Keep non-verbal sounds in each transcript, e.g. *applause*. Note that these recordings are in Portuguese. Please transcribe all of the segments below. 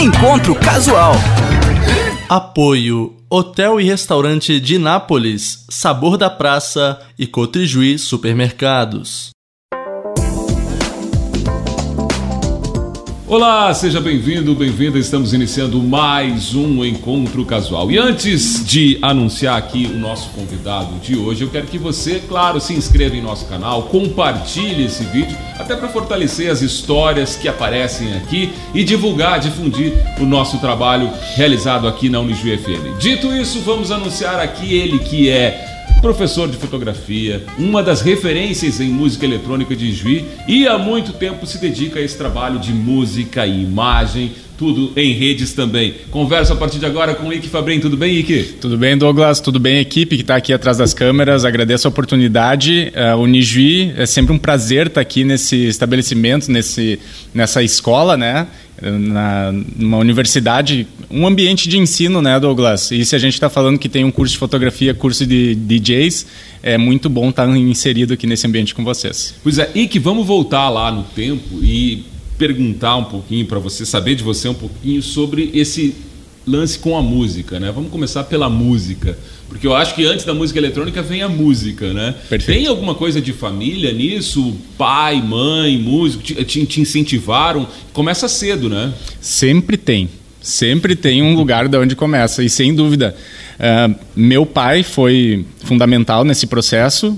Encontro Casual. Apoio Hotel e Restaurante de Nápoles, Sabor da Praça e Cotrijuí Supermercados. Olá, seja bem-vindo, bem-vinda. Estamos iniciando mais um encontro casual. E antes de anunciar aqui o nosso convidado de hoje, eu quero que você, claro, se inscreva em nosso canal, compartilhe esse vídeo, até para fortalecer as histórias que aparecem aqui e divulgar, difundir o nosso trabalho realizado aqui na Unijuí FM. Dito isso, vamos anunciar aqui ele que é professor de fotografia, uma das referências em música eletrônica de Juí e há muito tempo se dedica a esse trabalho de música e imagem, tudo em redes também. Converso a partir de agora com o Ike Fabrim. Tudo bem, Ike? Tudo bem, Douglas. Tudo bem, equipe que está aqui atrás das câmeras. Agradeço a oportunidade. Uh, o Nijuí é sempre um prazer estar aqui nesse estabelecimento, nesse, nessa escola, né? na, numa universidade, um ambiente de ensino, né, Douglas? E se a gente está falando que tem um curso de fotografia, curso de DJs, é muito bom estar tá inserido aqui nesse ambiente com vocês. Pois é, e que vamos voltar lá no tempo e perguntar um pouquinho para você, saber de você um pouquinho sobre esse lance com a música, né? Vamos começar pela música. Porque eu acho que antes da música eletrônica vem a música, né? Perfeito. Tem alguma coisa de família nisso? Pai, mãe, músico, te, te, incentivaram? Começa cedo, né? Sempre tem. Sempre tem um lugar de onde começa. E sem dúvida, uh, meu pai foi fundamental nesse processo.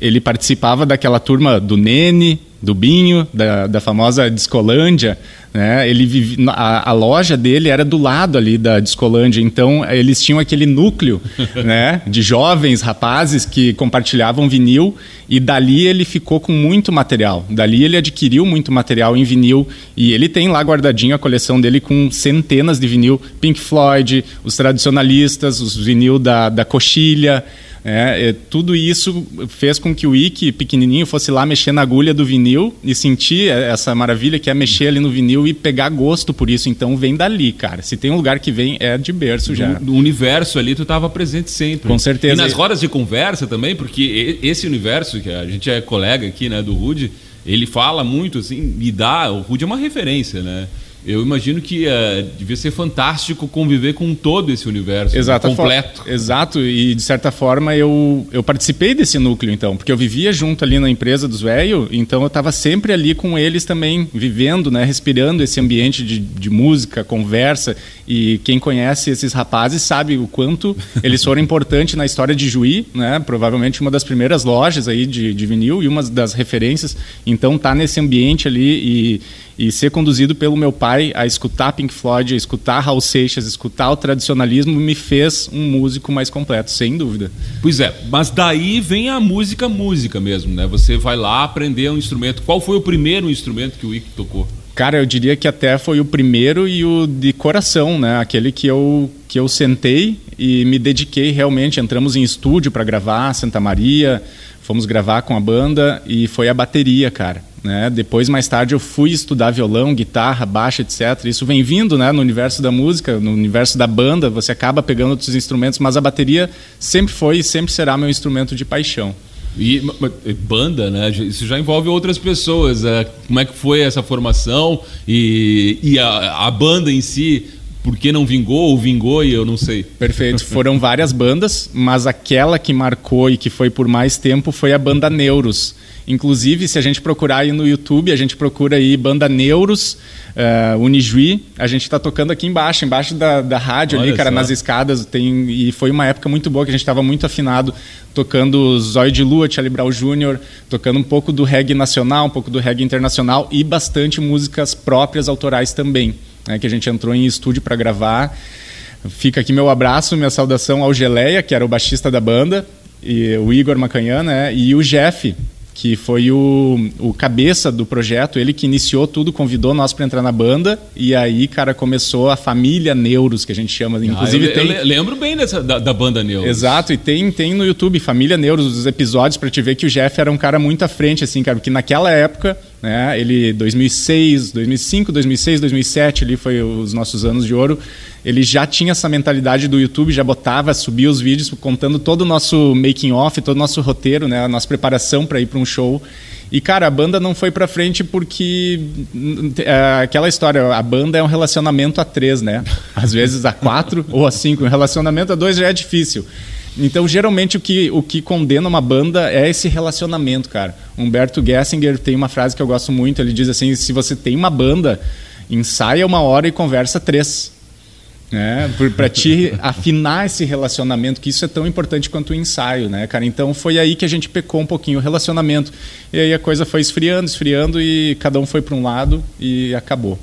Ele participava daquela turma do Nene, do Binho, da, da famosa Discolândia, né? Ele vive, a, a, loja dele era do lado ali da Discolândia, então eles tinham aquele núcleo *laughs* né, de jovens rapazes que compartilhavam vinil e dali ele ficou com muito material. Dali ele adquiriu muito material em vinil e ele tem lá guardadinho a coleção dele com centenas de vinil, Pink Floyd, os tradicionalistas, os vinil da, da Coxilha. É, tudo isso fez com que o Ike, pequenininho, fosse lá mexer na agulha do vinil e sentir essa maravilha que é mexer ali no vinil e pegar gosto por isso. Então vem dali, cara. Se tem um lugar que vem, é de berço já. No universo ali, tu estava presente sempre. Com certeza. E nas rodas de conversa também, porque esse universo, que a gente é colega aqui, né, do Rude, ele fala muito, assim, e dá. O Rude é uma referência, né? Eu imagino que uh, devia ser fantástico conviver com todo esse universo Exato, completo. Exato, e de certa forma eu, eu participei desse núcleo então, porque eu vivia junto ali na empresa dos velhos, então eu estava sempre ali com eles também, vivendo, né, respirando esse ambiente de, de música, conversa, e quem conhece esses rapazes sabe o quanto eles foram *laughs* importantes na história de Juí, né, provavelmente uma das primeiras lojas aí de, de vinil e uma das referências, então tá nesse ambiente ali e e ser conduzido pelo meu pai a escutar Pink Floyd, a escutar Raul Seixas, a escutar o tradicionalismo me fez um músico mais completo, sem dúvida. Pois é, mas daí vem a música, música mesmo, né? Você vai lá aprender um instrumento. Qual foi o primeiro instrumento que o Ike tocou? Cara, eu diria que até foi o primeiro e o de coração, né? Aquele que eu que eu sentei e me dediquei realmente. Entramos em estúdio para gravar Santa Maria, fomos gravar com a banda e foi a bateria, cara. Né? Depois, mais tarde, eu fui estudar violão, guitarra, baixo, etc. Isso vem vindo né, no universo da música, no universo da banda, você acaba pegando outros instrumentos, mas a bateria sempre foi e sempre será meu instrumento de paixão. E banda, né? Isso já envolve outras pessoas. É, como é que foi essa formação e, e a, a banda em si? Por que não vingou ou vingou e eu não sei. Perfeito. Foram várias bandas, mas aquela que marcou e que foi por mais tempo foi a banda Neuros. Inclusive, se a gente procurar aí no YouTube, a gente procura aí banda Neuros, uh, Unijuí, a gente está tocando aqui embaixo, embaixo da, da rádio Olha ali, cara, só. nas escadas. Tem, e foi uma época muito boa que a gente estava muito afinado, tocando Zóio de Lua, Charlie Brown Jr., tocando um pouco do reggae nacional, um pouco do reggae internacional e bastante músicas próprias, autorais também, né, que a gente entrou em estúdio para gravar. Fica aqui meu abraço, minha saudação ao Geleia, que era o baixista da banda, e o Igor Macanhã, né, e o Jeff, que foi o, o cabeça do projeto, ele que iniciou tudo, convidou nós para entrar na banda e aí, cara, começou a família Neuros, que a gente chama. Ah, Inclusive ah, eu, tem... eu lembro bem dessa, da, da, banda Neuros. Exato, e tem, tem no YouTube Família Neuros, os episódios para te ver que o Jeff era um cara muito à frente, assim, cara, porque naquela época, né, ele 2006, 2005, 2006, 2007, ali foi os nossos anos de ouro, ele já tinha essa mentalidade do YouTube, já botava, subia os vídeos contando todo o nosso making off, todo o nosso roteiro, né, a nossa preparação para ir para um show. E, cara, a banda não foi pra frente porque. É, aquela história, a banda é um relacionamento a três, né? Às vezes a quatro *laughs* ou a cinco. Um relacionamento a dois já é difícil. Então, geralmente, o que, o que condena uma banda é esse relacionamento, cara. Humberto Gessinger tem uma frase que eu gosto muito. Ele diz assim: se você tem uma banda, ensaia uma hora e conversa três né? Para te afinar esse relacionamento, que isso é tão importante quanto o ensaio, né, cara? Então foi aí que a gente pecou um pouquinho o relacionamento. E aí a coisa foi esfriando, esfriando e cada um foi para um lado e acabou.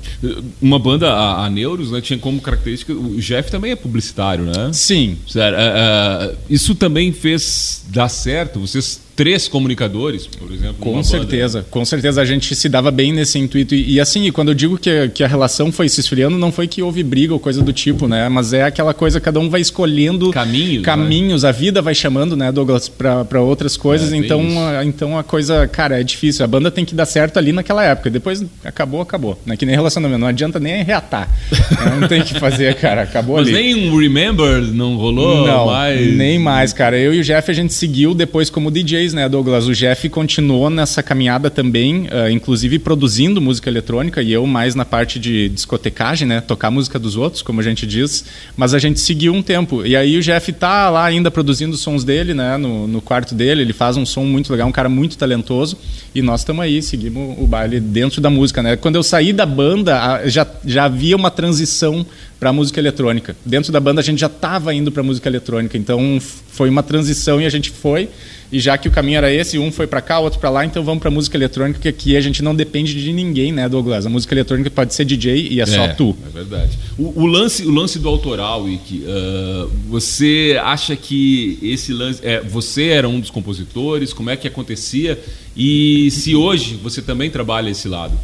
Uma banda, a, a Neuros, né, tinha como característica. O Jeff também é publicitário, né? Sim. Sério, é, é, isso também fez dar certo? Vocês três comunicadores, por exemplo. Com certeza, banda. com certeza a gente se dava bem nesse intuito. E, e assim, quando eu digo que, que a relação foi se esfriando, não foi que houve briga ou coisa do tipo, né? Mas é aquela coisa, cada um vai escolhendo caminhos. Né? Caminhos, né? a vida vai chamando, né, Douglas, para outras coisas. É, então, a, então a coisa, cara, é difícil. A banda tem que dar certo ali naquela época. Depois acabou, acabou. Né? Que nem relacionamento, não adianta nem reatar. *laughs* Não tem o que fazer, cara. Acabou Mas ali. Mas nem um Remember não rolou não, mais? Nem mais, cara. Eu e o Jeff a gente seguiu depois como DJs né, Douglas? O Jeff continuou nessa caminhada também, uh, inclusive produzindo música eletrônica e eu mais na parte de discotecagem, né? Tocar música dos outros, como a gente diz. Mas a gente seguiu um tempo. E aí o Jeff tá lá ainda produzindo sons dele, né? No, no quarto dele. Ele faz um som muito legal, um cara muito talentoso. E nós estamos aí, seguimos o baile dentro da música, né? Quando eu saí da banda, já, já havia uma transição para música eletrônica. Dentro da banda a gente já estava indo para música eletrônica, então foi uma transição e a gente foi. E já que o caminho era esse, um foi para cá, outro para lá, então vamos para música eletrônica, que aqui a gente não depende de ninguém, né, Douglas? A música eletrônica pode ser DJ e é, é só tu. É verdade. O, o, lance, o lance do autoral, Ike, uh, você acha que esse lance. É, você era um dos compositores? Como é que acontecia? E se hoje você também trabalha esse lado?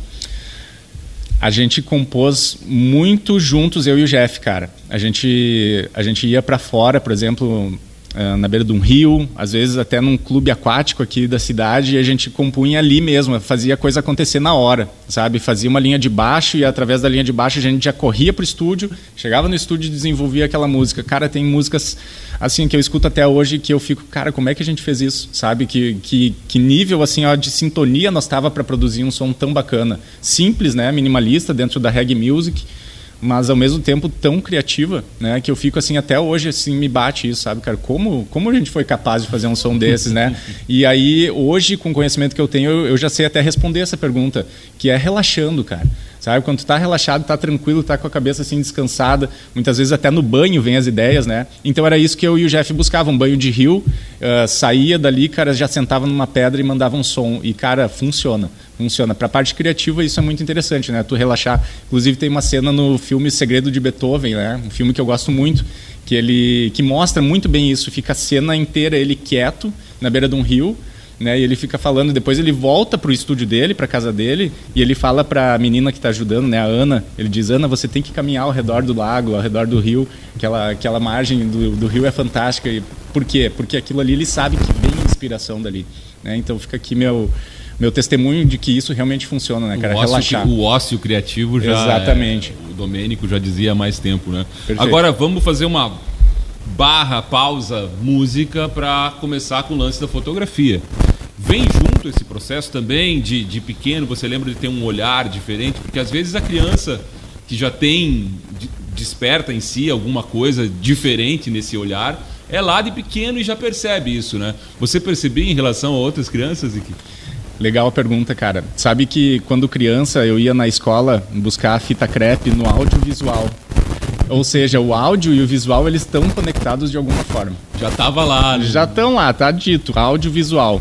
a gente compôs muito juntos, eu e o Jeff, cara. A gente, a gente ia para fora, por exemplo, na beira de um rio, às vezes até num clube aquático aqui da cidade, e a gente compunha ali mesmo, fazia a coisa acontecer na hora, sabe? Fazia uma linha de baixo e através da linha de baixo a gente já corria pro estúdio, chegava no estúdio e desenvolvia aquela música. Cara, tem músicas assim que eu escuto até hoje que eu fico, cara, como é que a gente fez isso, sabe? Que, que, que nível assim ó, de sintonia nós tava para produzir um som tão bacana, simples, né? Minimalista dentro da reggae music mas ao mesmo tempo tão criativa, né? Que eu fico assim até hoje assim me bate isso, sabe, cara? Como como a gente foi capaz de fazer um som desses, né? *laughs* E aí hoje com o conhecimento que eu tenho, eu, eu já sei até responder essa pergunta, que é relaxando, cara. Sabe? Quando tu tá relaxado, tá tranquilo, tá com a cabeça assim descansada, muitas vezes até no banho vem as ideias, né? Então era isso que eu e o Jeff buscavam, um banho de rio, uh, saía dali, cara, já sentava numa pedra e mandava um som e cara, funciona. Funciona. Para a parte criativa isso é muito interessante, né? Tu relaxar. Inclusive tem uma cena no filme Segredo de Beethoven, né? Um filme que eu gosto muito, que ele que mostra muito bem isso, fica a cena inteira ele quieto na beira de um rio né? E ele fica falando, depois ele volta pro estúdio dele, pra casa dele, e ele fala pra menina que tá ajudando, né, a Ana, ele diz: "Ana, você tem que caminhar ao redor do lago, ao redor do rio, aquela aquela margem do, do rio é fantástica". E por quê? Porque aquilo ali ele sabe que vem inspiração dali, né? Então fica aqui meu meu testemunho de que isso realmente funciona, né, cara? O ócio, Relaxar. O ócio criativo já. Exatamente. É, o Domênico já dizia há mais tempo, né? Perfeito. Agora vamos fazer uma barra, pausa, música para começar com o lance da fotografia. Vem junto esse processo também de, de pequeno, você lembra de ter um olhar diferente? Porque às vezes a criança que já tem, desperta em si alguma coisa diferente nesse olhar, é lá de pequeno e já percebe isso, né? Você percebia em relação a outras crianças? Que... Legal a pergunta, cara. Sabe que quando criança eu ia na escola buscar a fita crepe no audiovisual. Ou seja, o áudio e o visual eles estão conectados de alguma forma. Já estava lá. Né? Já estão lá, tá dito. Audiovisual.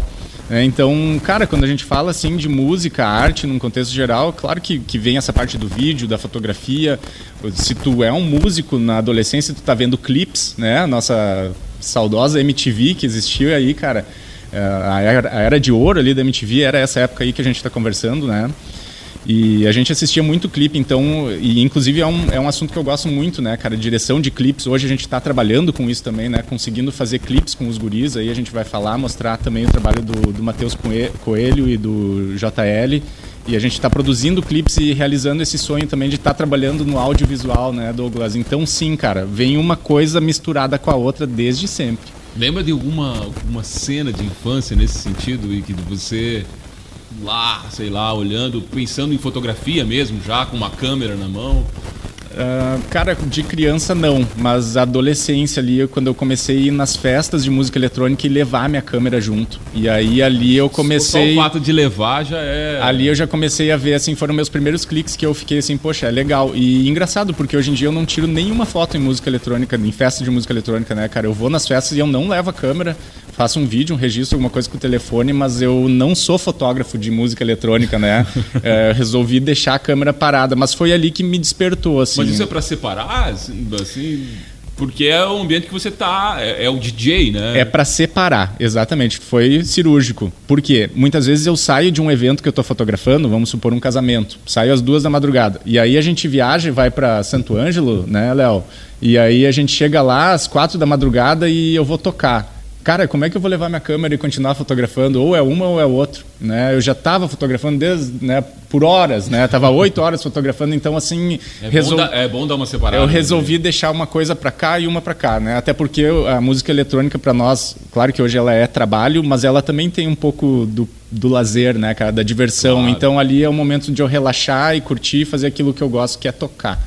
É, então, cara, quando a gente fala assim de música, arte, num contexto geral, claro que, que vem essa parte do vídeo, da fotografia. Se tu é um músico na adolescência, tu tá vendo clips, né? A nossa saudosa MTV que existiu aí, cara. É, a era, a era de ouro ali da MTV era essa época aí que a gente está conversando, né? E a gente assistia muito clipe, então, e inclusive é um, é um assunto que eu gosto muito, né, cara, direção de clipes. Hoje a gente está trabalhando com isso também, né, conseguindo fazer clipes com os guris. Aí a gente vai falar, mostrar também o trabalho do, do Matheus Coelho e do JL. E a gente está produzindo clipes e realizando esse sonho também de estar tá trabalhando no audiovisual, né, Douglas? Então, sim, cara, vem uma coisa misturada com a outra desde sempre. Lembra de alguma, alguma cena de infância nesse sentido e que você lá, sei lá, olhando, pensando em fotografia mesmo, já com uma câmera na mão? Uh, cara, de criança não, mas adolescência ali, quando eu comecei a ir nas festas de música eletrônica e levar minha câmera junto. E aí ali eu comecei. Só o fato de levar já é. Ali eu já comecei a ver, assim, foram meus primeiros cliques que eu fiquei assim, poxa, é legal. E engraçado, porque hoje em dia eu não tiro nenhuma foto em música eletrônica, em festa de música eletrônica, né, cara? Eu vou nas festas e eu não levo a câmera, faço um vídeo, um registro, alguma coisa com o telefone, mas eu não sou fotógrafo de música eletrônica, né? *laughs* é, resolvi deixar a câmera parada, mas foi ali que me despertou, assim. Mas isso é para separar, assim, assim, porque é o ambiente que você tá, é, é o DJ, né? É para separar, exatamente. Foi cirúrgico. Por quê? Muitas vezes eu saio de um evento que eu tô fotografando, vamos supor um casamento, saio às duas da madrugada, e aí a gente viaja e vai para Santo Ângelo, né, Léo? E aí a gente chega lá às quatro da madrugada e eu vou tocar cara, como é que eu vou levar minha câmera e continuar fotografando? Ou é uma ou é outro, né? Eu já estava fotografando desde, né, por horas, né? Tava *laughs* oito horas fotografando, então assim é, resol... bom dar, é bom dar uma separada. Eu resolvi né? deixar uma coisa para cá e uma para cá, né? Até porque a música eletrônica para nós, claro que hoje ela é trabalho, mas ela também tem um pouco do, do lazer, né, cara, da diversão. Claro. Então ali é o momento de eu relaxar e curtir, fazer aquilo que eu gosto, que é tocar.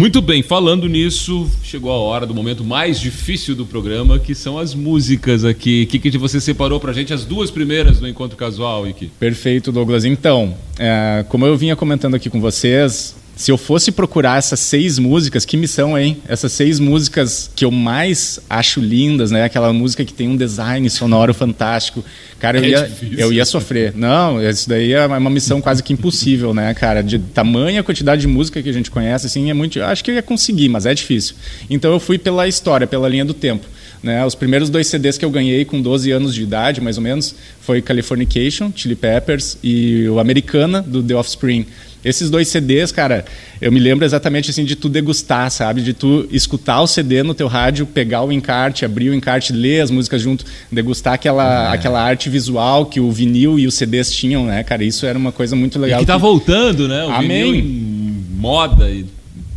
Muito bem, falando nisso, chegou a hora do momento mais difícil do programa, que são as músicas aqui. O que, você separou pra gente? As duas primeiras no Encontro Casual, Iki. Perfeito, Douglas. Então, é, como eu vinha comentando aqui com vocês, se eu fosse procurar essas seis músicas, que missão, hein? Essas seis músicas que eu mais acho lindas, né? Aquela música que tem um design sonoro fantástico. Cara, eu, é ia, eu ia sofrer. Não, isso daí é uma missão quase que impossível, né, cara? De tamanha quantidade de música que a gente conhece, assim, é muito. Acho que eu ia conseguir, mas é difícil. Então eu fui pela história, pela linha do tempo. Né? Os primeiros dois CDs que eu ganhei com 12 anos de idade, mais ou menos, foi Californication, Chili Peppers e o Americana, do The Offspring. Esses dois CDs, cara, eu me lembro exatamente assim de tu degustar, sabe? De tu escutar o CD no teu rádio, pegar o encarte, abrir o encarte, ler as músicas junto, degustar aquela, é. aquela arte visual que o vinil e os CDs tinham, né, cara? Isso era uma coisa muito legal. E que tá voltando, né? O Amém. vinil em moda e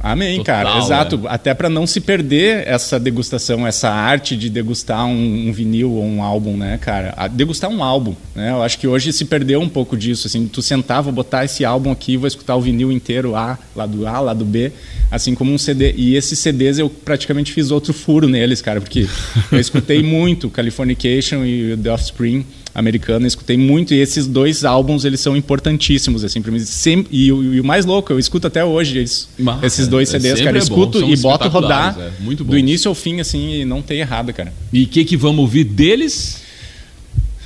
Amém, Total, cara. Exato. É. Até para não se perder essa degustação, essa arte de degustar um, um, vinil ou um álbum, né, cara? A degustar um álbum, né? Eu acho que hoje se perdeu um pouco disso, assim. Tu sentava, botar esse álbum aqui, vou escutar o vinil inteiro, A, lado A, lado B, assim como um CD. E esses CDs eu praticamente fiz outro furo neles, cara, porque eu escutei *laughs* muito Californication e The Offspring americana, escutei muito e esses dois álbuns eles são importantíssimos assim para mim. Sempre, e, e, o mais louco, eu escuto até hoje isso, Mas, esses dois é, CDs, cara, eu escuto e boto rodar é, do início ao fim assim e não tem errado, cara. E o que que vamos ouvir deles?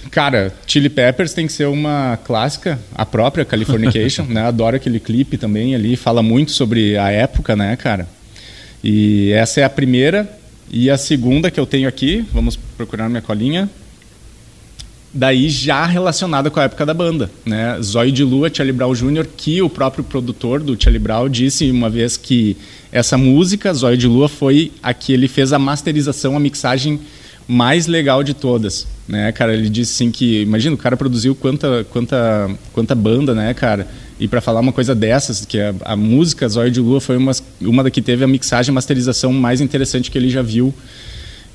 Cara, Chili Peppers tem que ser uma clássica, a própria Californication, *laughs* né? Adoro aquele clipe também ali, fala muito sobre a época, né, cara? E essa é a primeira. E a segunda que eu tenho aqui, vamos procurar minha colinha daí já relacionada com a época da banda, né? Zóio de Lua, Charlie Brown Jr., que o próprio produtor do Charlie Brown disse uma vez que essa música, Zóio de Lua, foi a que ele fez a masterização, a mixagem mais legal de todas, né, cara? Ele disse assim que, imagina, o cara produziu quanta, quanta, quanta banda, né, cara? E para falar uma coisa dessas, que a, a música Zóio de Lua foi uma, uma da que teve a mixagem masterização mais interessante que ele já viu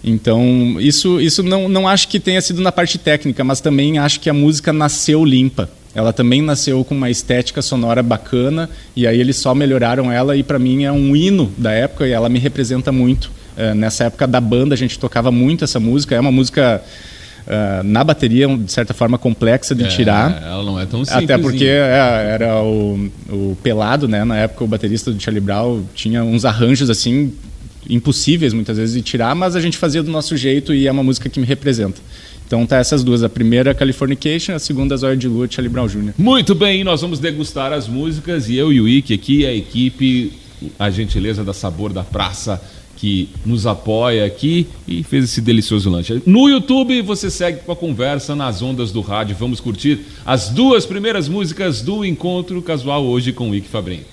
então, isso, isso não, não acho que tenha sido na parte técnica, mas também acho que a música nasceu limpa. Ela também nasceu com uma estética sonora bacana, e aí eles só melhoraram ela, e para mim é um hino da época, e ela me representa muito. É, nessa época da banda, a gente tocava muito essa música, é uma música. Uh, na bateria, de certa forma, complexa de é, tirar. Ela não é tão simples. Até porque é, era o, o Pelado, né? Na época, o baterista do Charlie Brown tinha uns arranjos assim impossíveis muitas vezes de tirar, mas a gente fazia do nosso jeito e é uma música que me representa. Então tá essas duas, a primeira Californication, a segunda Zóia de Lua, Charlie Brown Jr. Muito bem, nós vamos degustar as músicas e eu e o Ike aqui, a equipe, a gentileza da Sabor da Praça que nos apoia aqui e fez esse delicioso lanche. No YouTube você segue com a conversa nas ondas do rádio. Vamos curtir as duas primeiras músicas do encontro casual hoje com o Ike Fabrinho.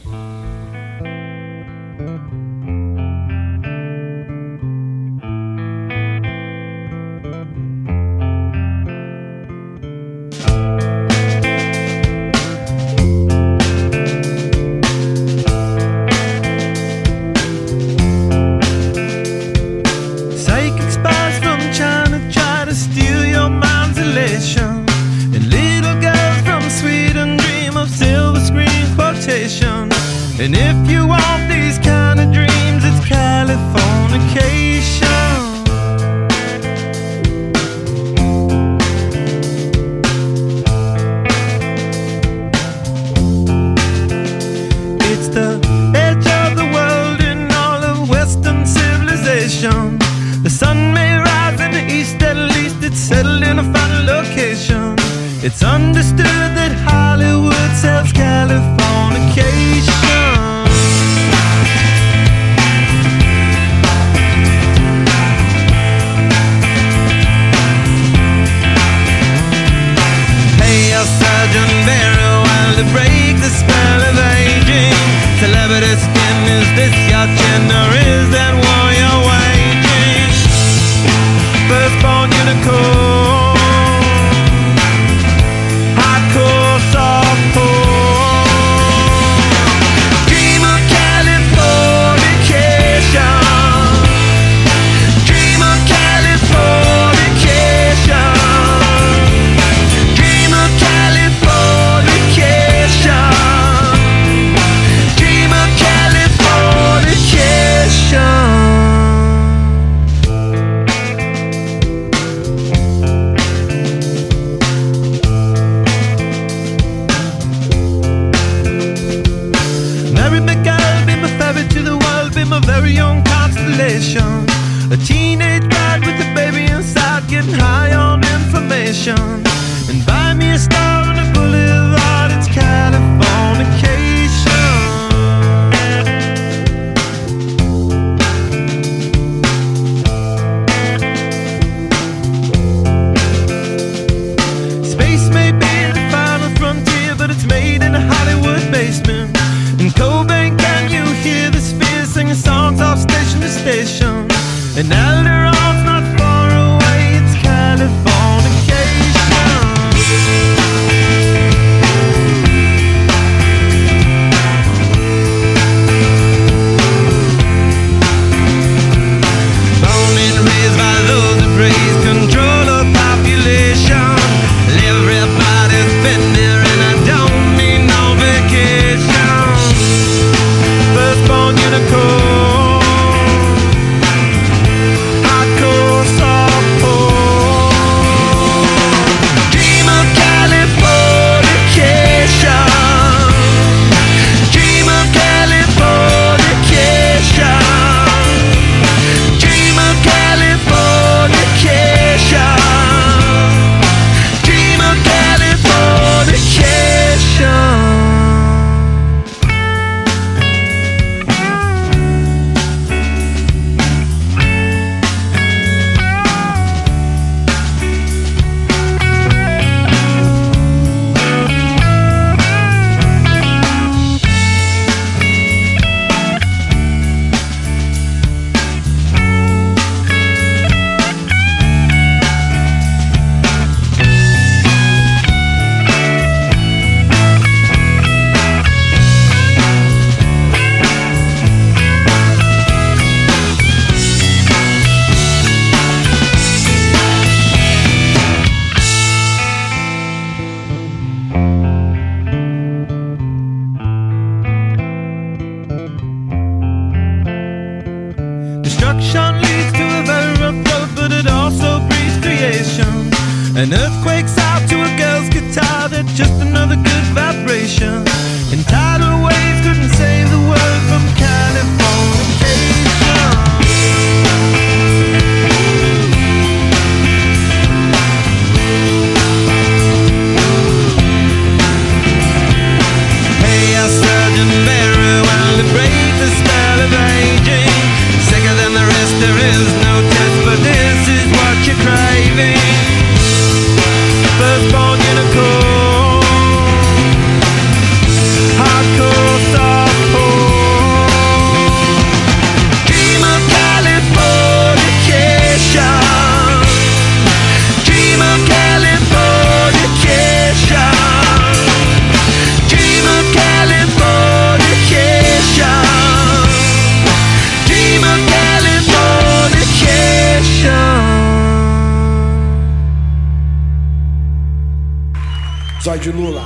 de Lula.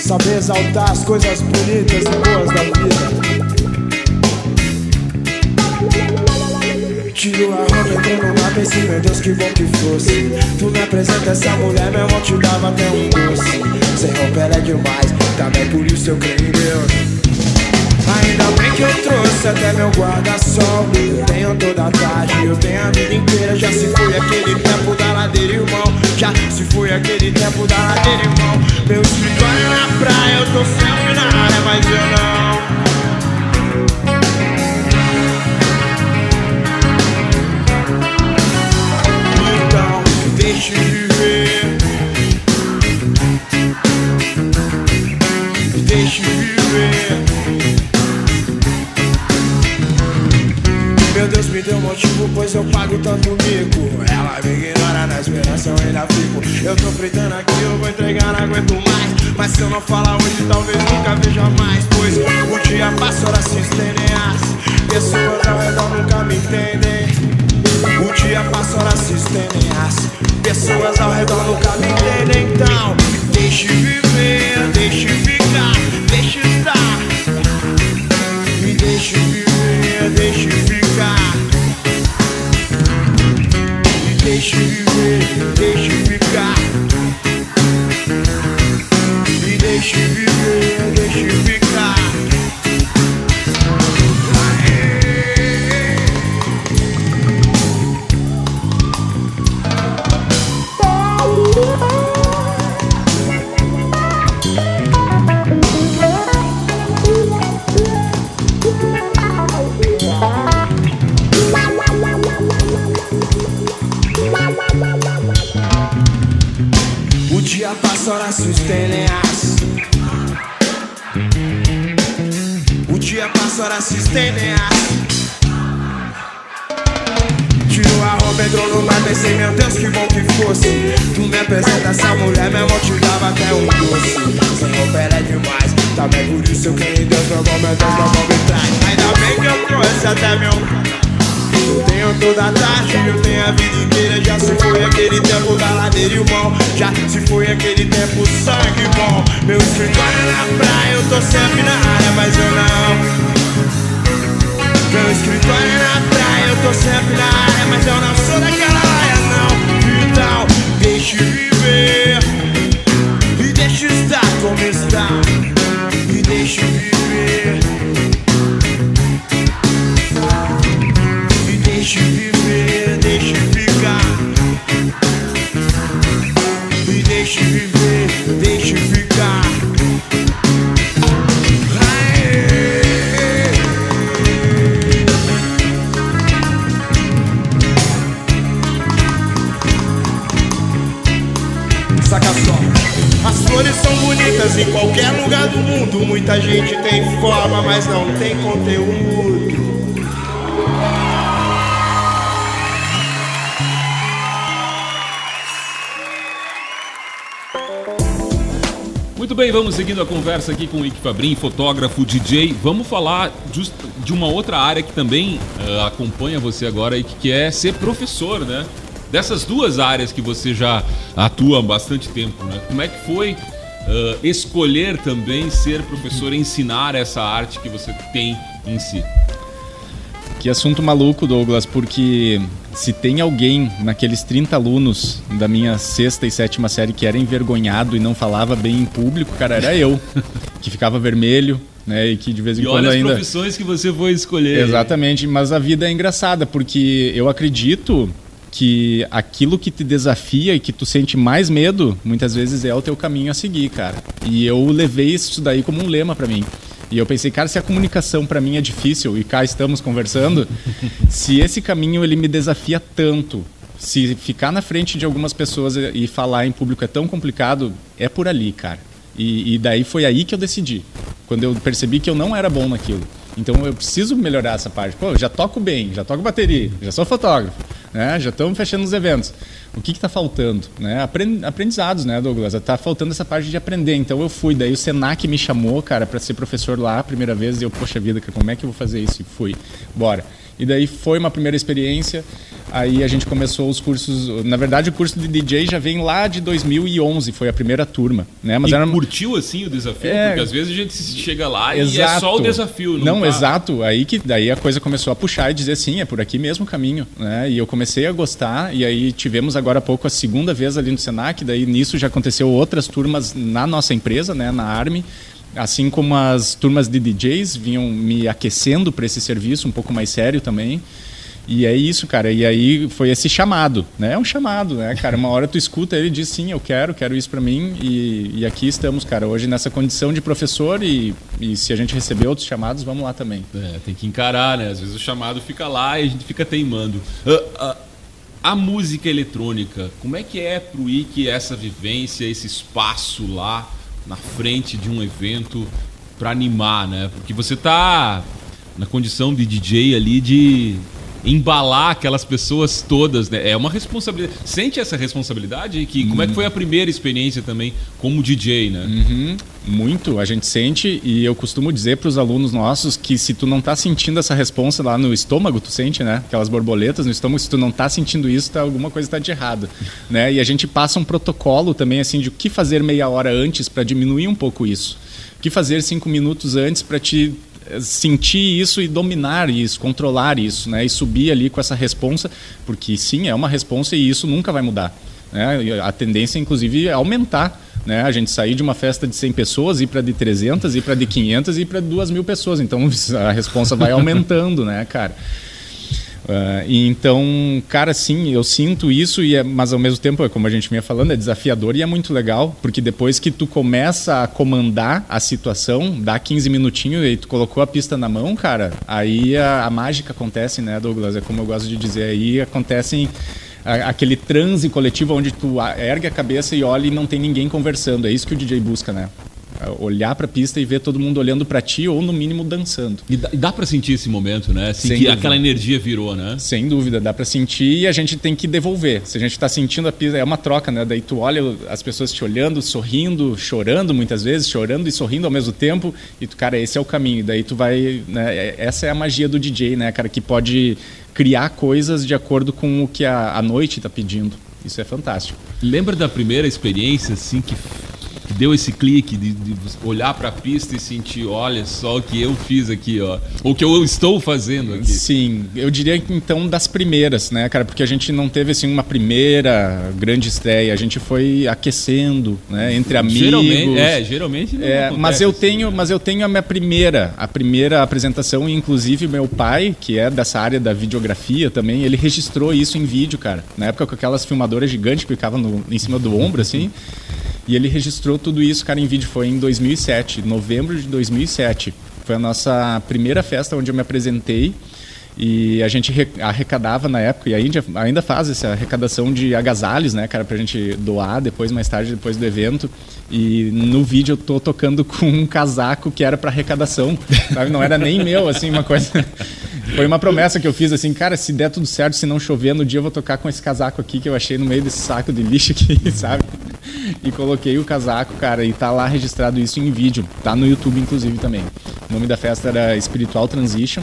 Saber exaltar as coisas bonitas e boas da vida. Meu Deus, que bom que fosse. Tu me apresenta essa mulher, meu irmão te dava até um doce. Sem roupa ela é demais, também por isso eu creio em Deus. Ainda bem que eu trouxe até meu guarda-sol Eu tenho toda a tarde, eu tenho a vida inteira Já se foi aquele tempo da ladeira, irmão Já se foi aquele tempo da ladeira, irmão Meu escritório na praia, eu tô sempre na área, mas eu não Meu Deus me deu motivo, pois eu pago tanto mico. Ela me na esperança, eu ainda fico. Eu tô fritando aqui, eu vou entregar, não aguento mais. Mas se eu não falar hoje, talvez nunca veja mais Pois o dia passa, horas se estendem As pessoas ao redor nunca me entendem. O dia passa, horas se estendem As pessoas ao redor nunca me entendem. Então, deixe viver, deixe ficar, deixe estar. Me deixe viver, deixe ficar. Deixe viver, O dia passa, horas se estendem as Tiro a roupa, entrou no mar, pensei, meu Deus, que bom que fosse. Tu me apresenta essa mulher, meu irmão te dava até um doce. Sem roupa ela é demais, também por isso eu creio em Deus Meu bom, meu Deus, meu bom me traz Ainda bem que eu trouxe até meu eu tenho toda a tarde, eu tenho a vida inteira. Já se foi aquele tempo da ladeira, irmão. Já se foi aquele tempo sangue bom Meu escritório na praia, eu tô sempre na área, mas eu não. Meu escritório na praia, eu tô sempre na área Mas eu não sou daquela área, não. Então, deixe viver. E deixe estar como está. E deixe viver em qualquer lugar do mundo Muita gente tem forma, mas não tem conteúdo Muito bem, vamos seguindo a conversa aqui com o Ike Fabrin, fotógrafo, DJ. Vamos falar just- de uma outra área que também ah, acompanha você agora, Ike, que é ser professor, né? Dessas duas áreas que você já atua há bastante tempo, né? Como é que foi ah, escolher também ser professor, ensinar essa arte que você tem em si? Que assunto maluco, Douglas, porque se tem alguém naqueles 30 alunos da minha sexta e sétima série que era envergonhado e não falava bem em público, cara, era eu. que ficava vermelho, né? E que de vez em E quando olha as ainda. profissões que você foi escolher. Exatamente, mas a vida é engraçada, porque eu acredito que aquilo que te desafia e que tu sente mais medo, muitas vezes é o teu caminho a seguir, cara. E eu levei isso daí como um lema pra mim. E eu pensei, cara, se a comunicação pra mim é difícil e cá estamos conversando, *laughs* se esse caminho ele me desafia tanto, se ficar na frente de algumas pessoas e falar em público é tão complicado, é por ali, cara. E, e daí foi aí que eu decidi. Quando eu percebi que eu não era bom naquilo. Então eu preciso melhorar essa parte. Pô, eu já toco bem, já toco bateria, já sou fotógrafo, né? Já estamos fechando os eventos. O que está faltando? Né? Apren- Aprendizados, né, Douglas? Tá faltando essa parte de aprender. Então eu fui. Daí o Senac me chamou, cara, para ser professor lá a primeira vez. E eu, poxa vida, como é que eu vou fazer isso? E fui. Bora. E daí foi uma primeira experiência. Aí a gente começou os cursos. Na verdade, o curso de DJ já vem lá de 2011, foi a primeira turma. Né? Mas e era... curtiu assim o desafio? É... Porque às vezes a gente chega lá exato. e é só o desafio. Não, não tá... exato. Aí que daí a coisa começou a puxar e dizer sim, é por aqui mesmo o caminho. Né? E eu comecei a gostar. E aí tivemos agora há pouco a segunda vez ali no Senac. Daí nisso já aconteceu outras turmas na nossa empresa, né? na Arme assim como as turmas de DJs vinham me aquecendo para esse serviço um pouco mais sério também. E é isso, cara. E aí foi esse chamado, né? É um chamado, né, cara? Uma hora tu escuta ele diz sim, eu quero, quero isso para mim. E, e, aqui estamos, cara, hoje nessa condição de professor e, e se a gente receber outros chamados, vamos lá também. É, tem que encarar, né? Às vezes o chamado fica lá e a gente fica teimando. Uh, uh, a música eletrônica, como é que é pro Ike essa vivência, esse espaço lá na frente de um evento para animar, né? Porque você tá na condição de DJ ali de embalar aquelas pessoas todas, né? É uma responsabilidade. Sente essa responsabilidade? Que, como é que foi a primeira experiência também como DJ, né? Uhum. Muito, a gente sente e eu costumo dizer para os alunos nossos que se tu não tá sentindo essa responsa lá no estômago, tu sente, né? Aquelas borboletas no estômago, se tu não tá sentindo isso, tá, alguma coisa está de errado, *laughs* né? E a gente passa um protocolo também assim de o que fazer meia hora antes para diminuir um pouco isso. O que fazer cinco minutos antes para te sentir isso e dominar isso, controlar isso, né? E subir ali com essa responsa, porque sim, é uma responsa e isso nunca vai mudar. Né? A tendência, inclusive, é aumentar. Né? A gente sair de uma festa de 100 pessoas, ir para de 300, ir para de 500 e ir para 2 mil pessoas. Então *laughs* a responsa vai aumentando, né, cara? Uh, então, cara, sim, eu sinto isso, e é, mas ao mesmo tempo, é como a gente vinha falando, é desafiador e é muito legal, porque depois que tu começa a comandar a situação, dá 15 minutinhos e tu colocou a pista na mão, cara, aí a, a mágica acontece, né, Douglas? É como eu gosto de dizer, aí acontecem aquele transe coletivo onde tu ergue a cabeça e olha e não tem ninguém conversando. É isso que o DJ busca, né? Olhar para a pista e ver todo mundo olhando para ti ou no mínimo dançando. E dá, dá para sentir esse momento, né? Assim, que aquela energia virou, né? Sem dúvida, dá para sentir e a gente tem que devolver. Se a gente está sentindo a pista, é uma troca, né? Daí tu olha as pessoas te olhando, sorrindo, chorando muitas vezes, chorando e sorrindo ao mesmo tempo e tu, cara, esse é o caminho. Daí tu vai, né? É, essa é a magia do DJ, né, cara, que pode criar coisas de acordo com o que a, a noite está pedindo. Isso é fantástico. Lembra da primeira experiência assim que que deu esse clique de, de olhar para a pista e sentir, olha só o que eu fiz aqui, ó, o que eu estou fazendo aqui. Sim, eu diria que então das primeiras, né, cara, porque a gente não teve assim uma primeira grande estreia, a gente foi aquecendo, né, entre amigos. Geralmente, é, geralmente. É, mas eu tenho, assim, mas eu tenho a minha primeira, a primeira apresentação, inclusive meu pai, que é dessa área da videografia também, ele registrou isso em vídeo, cara. Na época com aquelas filmadoras gigantes que ficavam no, em cima do ombro assim. E ele registrou tudo isso, cara, em vídeo. Foi em 2007, novembro de 2007. Foi a nossa primeira festa onde eu me apresentei. E a gente arrecadava na época, e ainda, ainda faz essa arrecadação de agasalhos, né, cara, pra gente doar depois, mais tarde, depois do evento. E no vídeo eu tô tocando com um casaco que era para arrecadação, sabe? Não era nem meu, assim, uma coisa. *laughs* Foi uma promessa que eu fiz, assim, cara, se der tudo certo, se não chover no dia, eu vou tocar com esse casaco aqui que eu achei no meio desse saco de lixo aqui, *laughs* sabe? E coloquei o casaco, cara, e tá lá registrado isso em vídeo. Tá no YouTube, inclusive, também. O nome da festa era Spiritual Transition.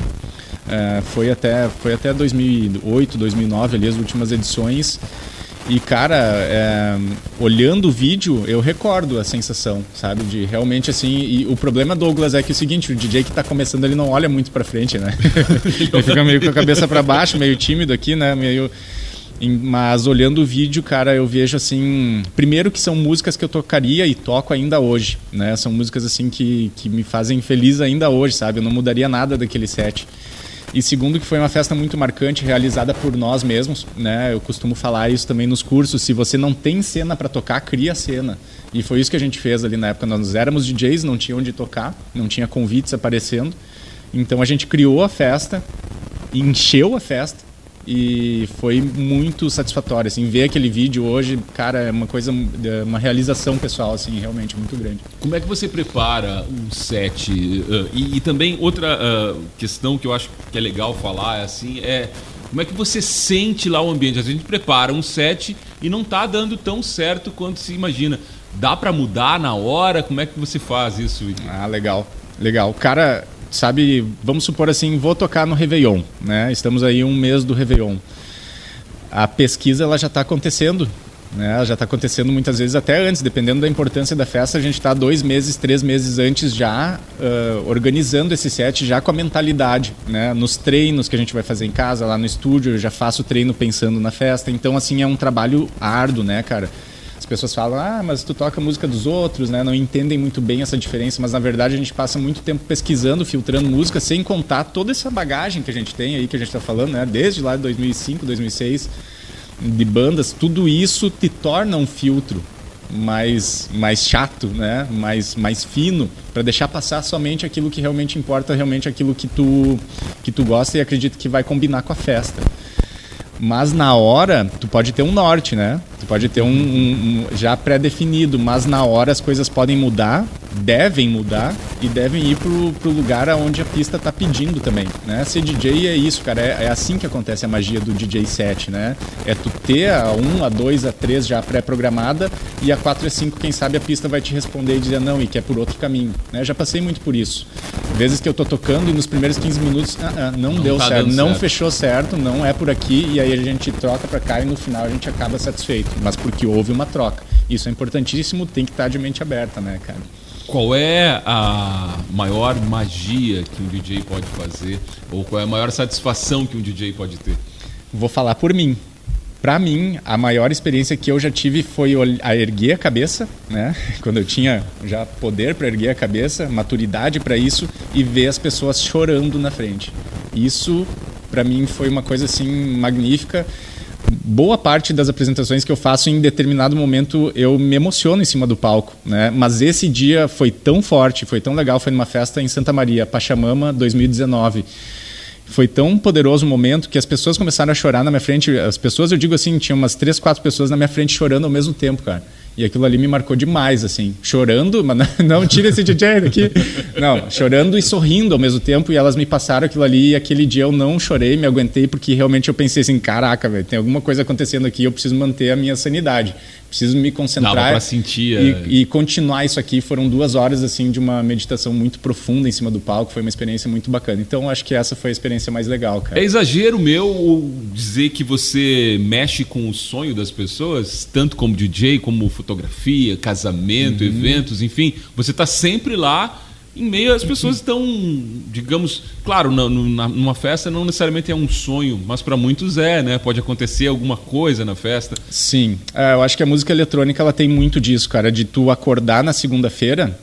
É, foi, até, foi até 2008, 2009 ali as últimas edições. E, cara, é, olhando o vídeo, eu recordo a sensação, sabe? De realmente assim. E o problema, Douglas, é que é o seguinte: o DJ que tá começando, ele não olha muito pra frente, né? *laughs* ele fica meio com a cabeça para baixo, meio tímido aqui, né? Meio. Mas olhando o vídeo, cara, eu vejo assim. Primeiro que são músicas que eu tocaria e toco ainda hoje, né? São músicas assim que, que me fazem feliz ainda hoje, sabe? Eu não mudaria nada daquele set. E segundo que foi uma festa muito marcante, realizada por nós mesmos, né? Eu costumo falar isso também nos cursos, se você não tem cena para tocar, cria cena. E foi isso que a gente fez ali na época, nós éramos DJs, não tinha onde tocar, não tinha convites aparecendo. Então a gente criou a festa, encheu a festa e foi muito satisfatório assim ver aquele vídeo hoje cara é uma coisa é uma realização pessoal assim realmente muito grande. Como é que você prepara um set uh, e, e, também outra uh, questão que eu acho que é legal falar assim é como é que você sente lá o ambiente? A gente prepara um set e não está dando tão certo quanto se imagina. Dá para mudar na hora? Como é que você faz isso ah legal legal. Cara sabe, vamos supor assim, vou tocar no Réveillon, né? Estamos aí um mês do Réveillon. a pesquisa ela já está acontecendo. Né? Já está acontecendo muitas vezes até antes, dependendo da importância da festa, a gente está dois meses, três meses antes já uh, organizando esse set, já com a mentalidade, né? Nos treinos que a gente vai fazer em casa, lá no estúdio, eu já faço treino pensando na festa. Então, assim, é um trabalho árduo, né, cara? As pessoas falam, ah, mas tu toca a música dos outros, né? Não entendem muito bem essa diferença, mas na verdade a gente passa muito tempo pesquisando, filtrando música, sem contar toda essa bagagem que a gente tem aí, que a gente está falando, né? Desde lá de 2005, 2006 de bandas, tudo isso te torna um filtro mais, mais chato, né? mais, mais fino, para deixar passar somente aquilo que realmente importa, realmente aquilo que tu, que tu gosta e acredita que vai combinar com a festa. Mas na hora, tu pode ter um norte, né? Tu pode ter um, um, um já pré-definido, mas na hora as coisas podem mudar devem mudar e devem ir pro, pro lugar aonde a pista está pedindo também, né? Ser DJ é isso, cara, é, é, assim que acontece a magia do DJ set, né? É tu ter a 1, a 2, a 3 já pré-programada e a 4 e a 5, quem sabe a pista vai te responder e dizer não, e que é por outro caminho, né? Já passei muito por isso. Vezes que eu tô tocando e nos primeiros 15 minutos, ah, ah, não, não, deu tá certo, não certo. fechou certo, não é por aqui e aí a gente troca para cá e no final a gente acaba satisfeito, mas porque houve uma troca. Isso é importantíssimo, tem que estar de mente aberta, né, cara? Qual é a maior magia que um DJ pode fazer? Ou qual é a maior satisfação que um DJ pode ter? Vou falar por mim. Para mim, a maior experiência que eu já tive foi a erguer a cabeça, né? *laughs* Quando eu tinha já poder para erguer a cabeça, maturidade para isso e ver as pessoas chorando na frente. Isso para mim foi uma coisa assim magnífica boa parte das apresentações que eu faço em determinado momento eu me emociono em cima do palco, né? Mas esse dia foi tão forte, foi tão legal, foi numa festa em Santa Maria, Pachamama 2019. Foi tão poderoso o momento que as pessoas começaram a chorar na minha frente. As pessoas, eu digo assim, tinha umas três, quatro pessoas na minha frente chorando ao mesmo tempo, cara. E aquilo ali me marcou demais, assim, chorando, mas não, *laughs* tira esse DJ daqui. Não, chorando e sorrindo ao mesmo tempo. E elas me passaram aquilo ali. E aquele dia eu não chorei, me aguentei, porque realmente eu pensei assim: caraca, velho, tem alguma coisa acontecendo aqui, eu preciso manter a minha sanidade preciso me concentrar pra sentir, e, é. e, continuar isso aqui. Foram duas horas assim de uma meditação muito profunda em cima do palco. Foi uma experiência muito bacana. Então acho que essa foi a experiência mais legal, cara. É exagero meu dizer que você mexe com o sonho das pessoas, tanto como DJ, como fotografia, casamento, uhum. eventos, enfim. Você está sempre lá em meio às pessoas estão, digamos, claro, na, na, numa festa não necessariamente é um sonho, mas para muitos é, né? Pode acontecer alguma coisa na festa. Sim, é, eu acho que a música eletrônica ela tem muito disso, cara, de tu acordar na segunda-feira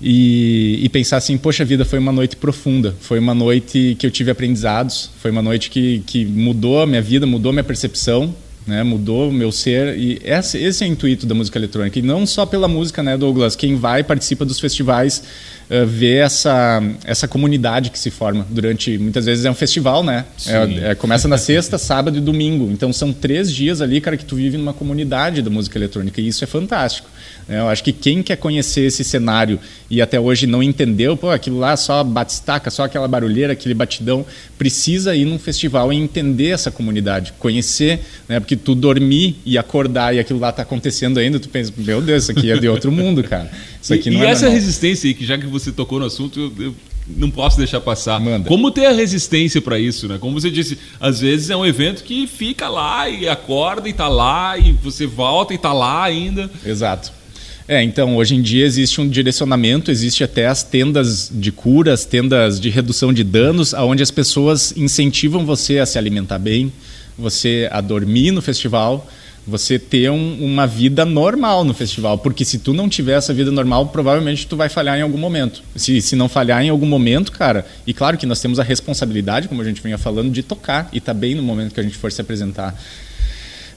e, e, pensar assim, poxa vida, foi uma noite profunda, foi uma noite que eu tive aprendizados, foi uma noite que, que mudou a minha vida, mudou a minha percepção né? Mudou o meu ser e esse, esse é o intuito da música eletrônica e não só pela música, né, Douglas? Quem vai participa dos festivais uh, vê essa essa comunidade que se forma durante muitas vezes é um festival, né? É, é, começa na sexta, *laughs* sábado e domingo. Então são três dias ali, cara, que tu vive numa comunidade da música eletrônica e isso é fantástico. É, eu acho que quem quer conhecer esse cenário e até hoje não entendeu, pô, aquilo lá só batistaca, só aquela barulheira, aquele batidão, precisa ir num festival e entender essa comunidade, conhecer, né? Porque tu dormir e acordar e aquilo lá tá acontecendo ainda, tu pensa, meu Deus, isso aqui é de outro mundo, cara. Isso aqui e, não e é essa normal. resistência aí, que já que você tocou no assunto, eu, eu não posso deixar passar. Manda. Como ter a resistência para isso, né? Como você disse, às vezes é um evento que fica lá e acorda e tá lá e você volta e tá lá ainda. Exato. É, então, hoje em dia existe um direcionamento, existe até as tendas de cura, as tendas de redução de danos, onde as pessoas incentivam você a se alimentar bem, você a dormir no festival, você ter um, uma vida normal no festival, porque se tu não tiver essa vida normal, provavelmente tu vai falhar em algum momento. Se, se não falhar em algum momento, cara, e claro que nós temos a responsabilidade, como a gente vinha falando, de tocar e estar tá bem no momento que a gente for se apresentar.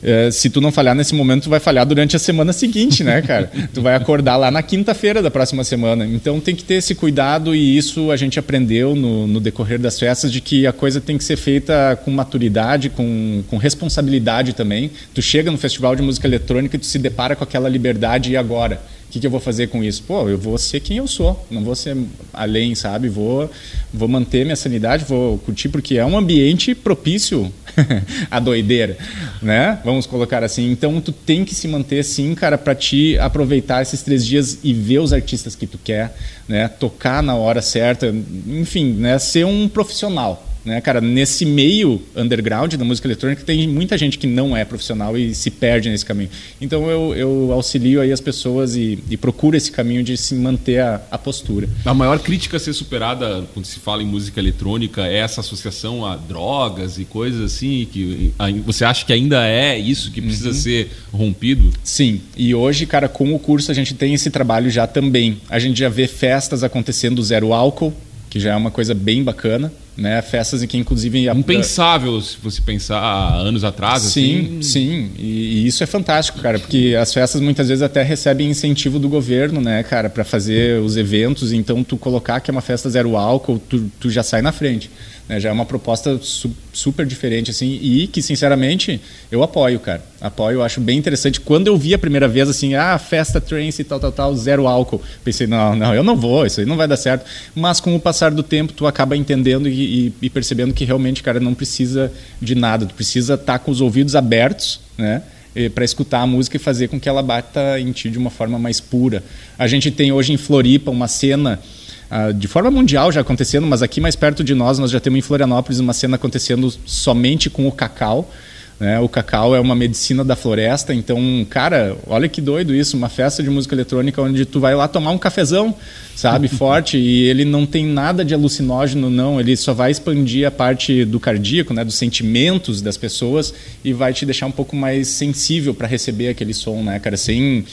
É, se tu não falhar nesse momento, tu vai falhar durante a semana seguinte, né, cara? tu vai acordar lá na quinta-feira da próxima semana. Então tem que ter esse cuidado e isso a gente aprendeu no, no, decorrer das festas de que a coisa tem que ser feita com maturidade, com, com responsabilidade também. Tu chega no festival de música eletrônica e tu se depara com aquela liberdade e agora? Que, que, eu vou fazer com isso? Pô, eu vou ser quem eu sou, não vou ser além, sabe? Vou, vou manter minha sanidade, vou curtir, porque é um ambiente propício *laughs* à doideira, né? Vamos colocar assim. Então, tu tem que se manter, sim, cara, para te aproveitar esses três dias e ver os artistas que tu quer, né? Tocar na hora certa, enfim, né? Ser um profissional, Né, cara, nesse meio underground da música eletrônica tem muita gente que não é profissional e se perde nesse caminho. Então eu, eu auxilio aí as pessoas e, e procuro esse caminho de se manter a, a, postura. A maior crítica a ser superada quando se fala em música eletrônica é essa associação a drogas e coisas assim que você acha que ainda é isso que precisa uhum. ser rompido? Sim. E hoje, cara, com o curso a gente tem esse trabalho já também. A gente já vê festas acontecendo zero álcool, que já é uma coisa bem bacana né? Festas em que inclusive impensável se você pensar anos atrás. Sim, assim. sim, e, e, isso é fantástico, cara, porque as festas muitas vezes até recebem incentivo do governo, né, cara, para fazer os eventos. Então tu colocar que é uma festa zero álcool, tu, tu já sai na frente. Né? Já é uma proposta su super diferente, assim, e que, sinceramente, eu apoio, cara. Apoio, acho bem interessante. Quando eu vi a primeira vez, assim, ah, festa trance e tal, tal, tal, zero álcool, pensei, não, não, eu não vou, isso aí não vai dar certo. Mas com o passar do tempo, tu acaba entendendo e, e, e percebendo que realmente, cara, não precisa de nada. Tu precisa estar tá com os ouvidos abertos, né? para escutar a música e fazer com que ela bata em ti de uma forma mais pura. A gente tem hoje em Floripa uma cena uh, de forma mundial já acontecendo, mas aqui mais perto de nós, nós já temos em Florianópolis uma cena acontecendo somente com o cacau. Né? O cacau é uma medicina da floresta, então, cara, olha que doido isso, uma festa de música eletrônica onde tu vai lá tomar um cafezão, sabe, *laughs* forte, e ele não tem nada de alucinógeno, não, ele só vai expandir a parte do cardíaco, né, dos sentimentos das pessoas e vai te deixar um pouco mais sensível para receber aquele som, né, cara, sem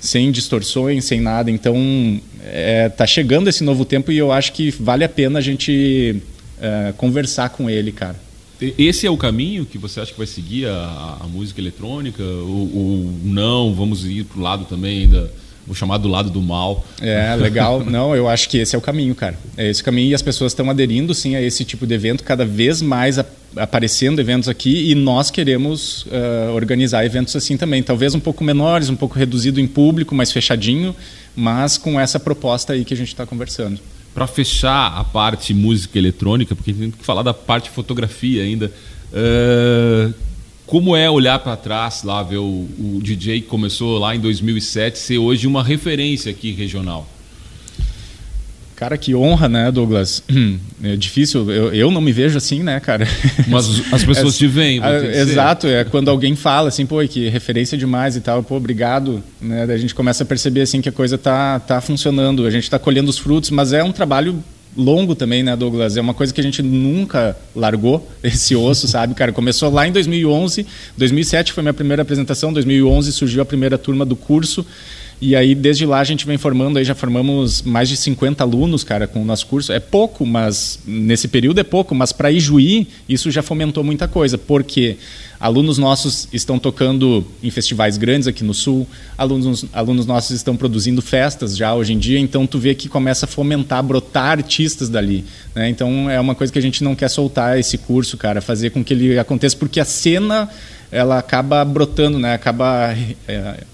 sem distorções, sem nada. Então, é, tá chegando esse novo tempo e eu acho que vale a pena a gente é, conversar com ele, cara. Esse é o caminho que você acha que vai seguir a, a música eletrônica? Ou, ou não? Vamos ir para o lado também ainda vou chamar do lado do mal. É, legal. *laughs* Não, eu acho que esse é o caminho, cara. É esse o caminho e as pessoas estão aderindo sim a esse tipo de evento, cada vez mais aparecendo eventos aqui e nós queremos uh, organizar eventos assim também. Talvez um pouco menores, um pouco reduzido em público, mais fechadinho, mas com essa proposta aí que a gente está conversando. Para fechar a parte música eletrônica, porque tem que falar da parte fotografia ainda. Uh, como é olhar para trás lá, ver o, o, DJ que começou lá em 2007 ser hoje uma referência aqui regional? Cara, que honra, né, Douglas? *clears throat* É difícil, eu, eu não me vejo assim, né, cara? *laughs* Mas as pessoas é, te veem. É, exato, é quando alguém fala assim, pô, que referência demais e tal, pô, obrigado, né? Daí a gente começa a perceber assim que a coisa tá, tá funcionando, a gente tá colhendo os frutos, mas é um trabalho longo também, né, Douglas? É uma coisa que a gente nunca largou, *laughs* esse osso, sabe, cara? Começou lá em 2011, 2007 foi minha primeira apresentação, 2011 surgiu a primeira turma do curso. E aí, desde lá, a gente vem formando, aí já formamos mais de 50 alunos, cara, com o nosso curso. É pouco, mas nesse período é pouco, mas para Ijuí, isso já fomentou muita coisa, porque alunos nossos estão tocando em festivais grandes aqui no Sul, alunos, alunos nossos estão produzindo festas já hoje em dia, então tu vê que começa a fomentar, brotar artistas dali. Né? Então é uma coisa que a gente não quer soltar esse curso, cara, fazer com que ele aconteça, porque a cena ela acaba brotando, né? acaba. É,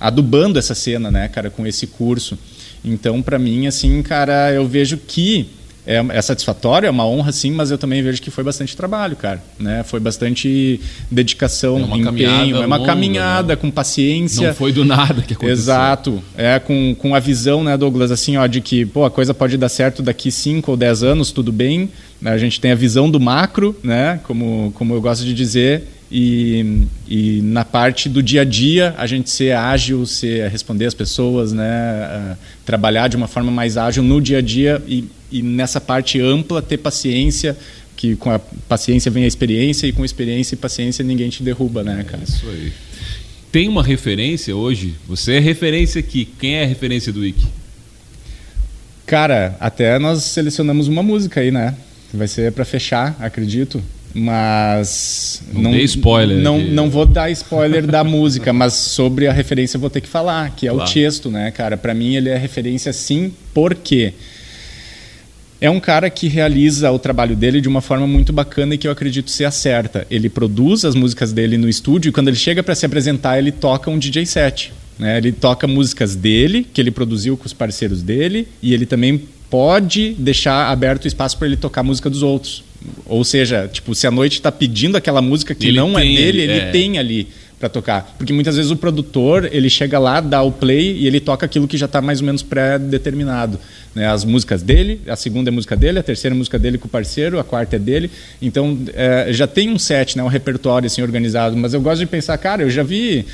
adubando essa cena, né, cara, com esse curso. Então, para mim, assim, cara, eu vejo que é, é, satisfatório, é uma honra, sim, mas eu também vejo que foi bastante trabalho, cara. Né? Foi bastante dedicação, é uma empenho, é uma longa, caminhada né? com paciência. Não foi do nada que aconteceu. Exato. É com, com a visão, né, Douglas, assim, ó, de que pô, a coisa pode dar certo daqui 5 ou 10 anos, tudo bem. A gente tem a visão do macro, né, como, como eu gosto de dizer, e, e, na parte do dia a dia a gente ser ágil, ser responder as pessoas, né, trabalhar de uma forma mais ágil no dia a dia e, e, nessa parte ampla ter paciência, que com a paciência vem a experiência e com experiência e paciência ninguém te derruba, né, cara? É isso aí. Tem uma referência hoje? Você é referência aqui. Quem é a referência do Wiki? Cara, até nós selecionamos uma música aí, né? Vai ser para fechar, acredito. Mas. Não, não dei spoiler. Não, não vou dar spoiler da *laughs* música, mas sobre a referência eu vou ter que falar, que é claro. o Tiesto, né, cara? Para mim ele é referência sim, porque é um cara que realiza o trabalho dele de uma forma muito bacana e que eu acredito ser a certa. Ele produz as músicas dele no estúdio e quando ele chega para se apresentar, ele toca um DJ set. Né? Ele toca músicas dele, que ele produziu com os parceiros dele, e ele também pode deixar aberto o espaço para ele tocar música dos outros. Ou seja, tipo, se a noite está pedindo aquela música que ele não é dele, ele, é. tem ali para tocar. Porque muitas vezes o produtor, ele chega lá, dá o play e ele toca aquilo que já está mais ou menos pré-determinado. Né? As músicas dele, a segunda é música dele, a terceira é música dele com o parceiro, a quarta é dele. Então, é, já tem um set, né? um repertório assim, organizado. Mas eu gosto de pensar, cara, eu já vi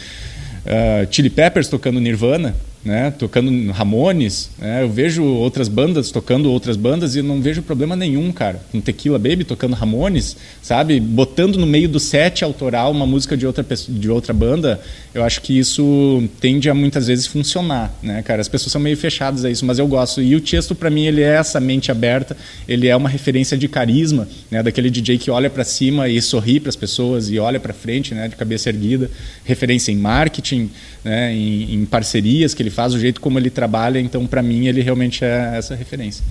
uh, Chili Peppers tocando Nirvana, né, tocando Ramones, né, eu vejo outras bandas tocando outras bandas e não vejo problema nenhum, cara. Com Tequila Baby tocando Ramones, sabe, botando no meio do set autoral uma música de outra de outra banda, eu acho que isso tende a muitas vezes funcionar, né, cara. As pessoas são meio fechadas a isso, mas eu gosto. E o Tiesto para mim ele é essa mente aberta, ele é uma referência de carisma, né, daquele DJ que olha para cima e sorri para as pessoas e olha para frente, né, de cabeça erguida, referência em marketing, né, em, em parcerias que ele faz, o jeito como ele trabalha, então para mim ele realmente é essa referência.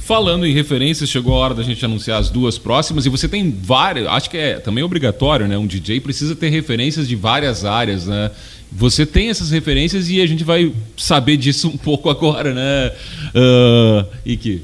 Falando em referências, chegou a hora da gente anunciar as duas próximas e você tem várias, acho que é também obrigatório, né? Um DJ precisa ter referências de várias áreas, né? Você tem essas referências e a gente vai saber disso um pouco agora, né? Uh, Iki,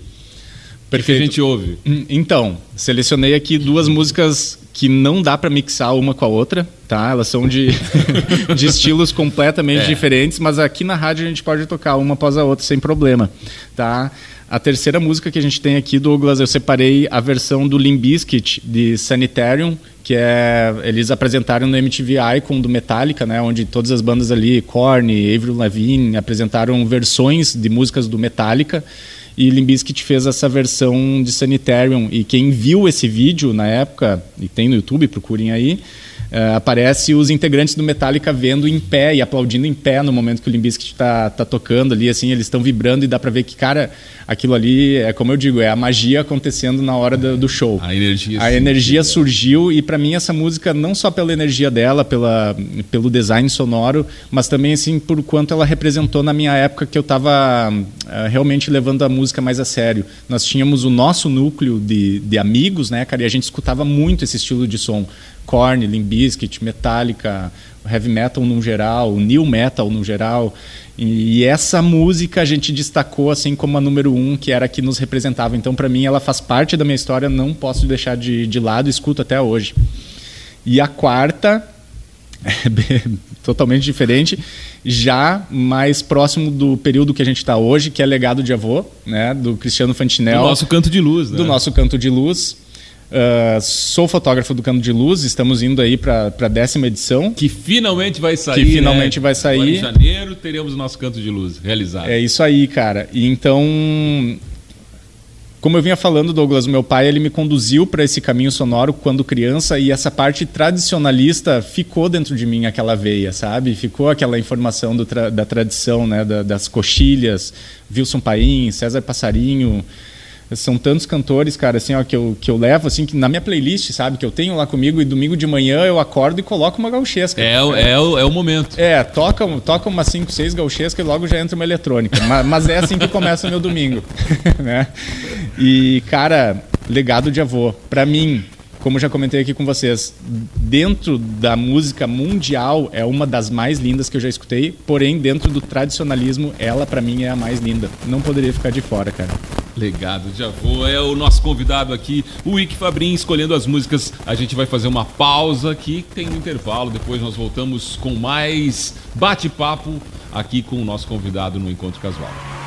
Perfeito. que a gente ouve? Hum, então, selecionei aqui duas músicas que não dá para mixar uma com a outra, tá? Elas são de, *laughs* de estilos completamente é. diferentes, mas aqui na rádio a gente pode tocar uma após a outra sem problema, tá? A terceira música que a gente tem aqui, Douglas, eu separei a versão do Limbiskit de Sanitarium, que é eles apresentaram no MTV Icon do Metallica, né, onde todas as bandas ali, Korn, Avril Lavigne, apresentaram versões de músicas do Metallica. E Limbiskit fez essa versão de Sanitarium. E quem viu esse vídeo na época, e tem no YouTube, procurem aí, Uh, aparece os integrantes do Metallica vendo em pé e aplaudindo em pé no momento que o Limbiskit está tá tocando ali, assim, eles estão vibrando e dá para ver que, cara, aquilo ali é como eu digo, é a magia acontecendo na hora do, do show. A energia. A energia surgiu e para mim essa música não só pela energia dela, pela, pelo design sonoro, mas também assim por quanto ela representou na minha época que eu estava eh, realmente levando a música mais a sério. Nós tínhamos o nosso núcleo de, de amigos, né, cara, e a gente escutava muito esse estilo de som. Korn, Limp Bizkit, Metallica, heavy metal no geral, new metal no geral. E, essa música a gente destacou assim como a número um, que era a que nos representava. Então, para mim, ela faz parte da minha história, não posso deixar de, de lado, escuto até hoje. E a quarta, *laughs* totalmente diferente, já mais próximo do período que a gente está hoje, que é Legado de Avô, né, do Cristiano Fantinel. Do nosso Canto de Luz, né? Do nosso Canto de Luz. Uh, sou fotógrafo do Canto de Luz, estamos indo aí para a décima edição. Que finalmente vai sair. Que finalmente né? vai sair. Agora em janeiro teremos o nosso Canto de Luz realizado. É isso aí, cara. E então, como eu vinha falando, Douglas, meu pai ele me conduziu para esse caminho sonoro quando criança e essa parte tradicionalista ficou dentro de mim, aquela veia, sabe? Ficou aquela informação tra da tradição, né? Da, das coxilhas, Wilson Paim, César Passarinho. São tantos cantores, cara, assim, ó, que eu, que eu levo, assim, que na minha playlist, sabe? Que eu tenho lá comigo e domingo de manhã eu acordo e coloco uma gauchesca. É, é, é, o, é o momento. É, toca, toca umas 5, 6 gauchescas e logo já entra uma eletrônica. mas, mas é assim que começa o meu domingo, *laughs* né? E, cara, legado de avô. Para mim, como já comentei aqui com vocês, dentro da música mundial é uma das mais lindas que eu já escutei, porém dentro do tradicionalismo, ela para mim é a mais linda. Não poderia ficar de fora, cara. Legado de avô é o nosso convidado aqui, o Ike Fabrin, escolhendo as músicas. A gente vai fazer uma pausa aqui, tem um intervalo, depois nós voltamos com mais bate-papo aqui com o nosso convidado no Encontro Casual.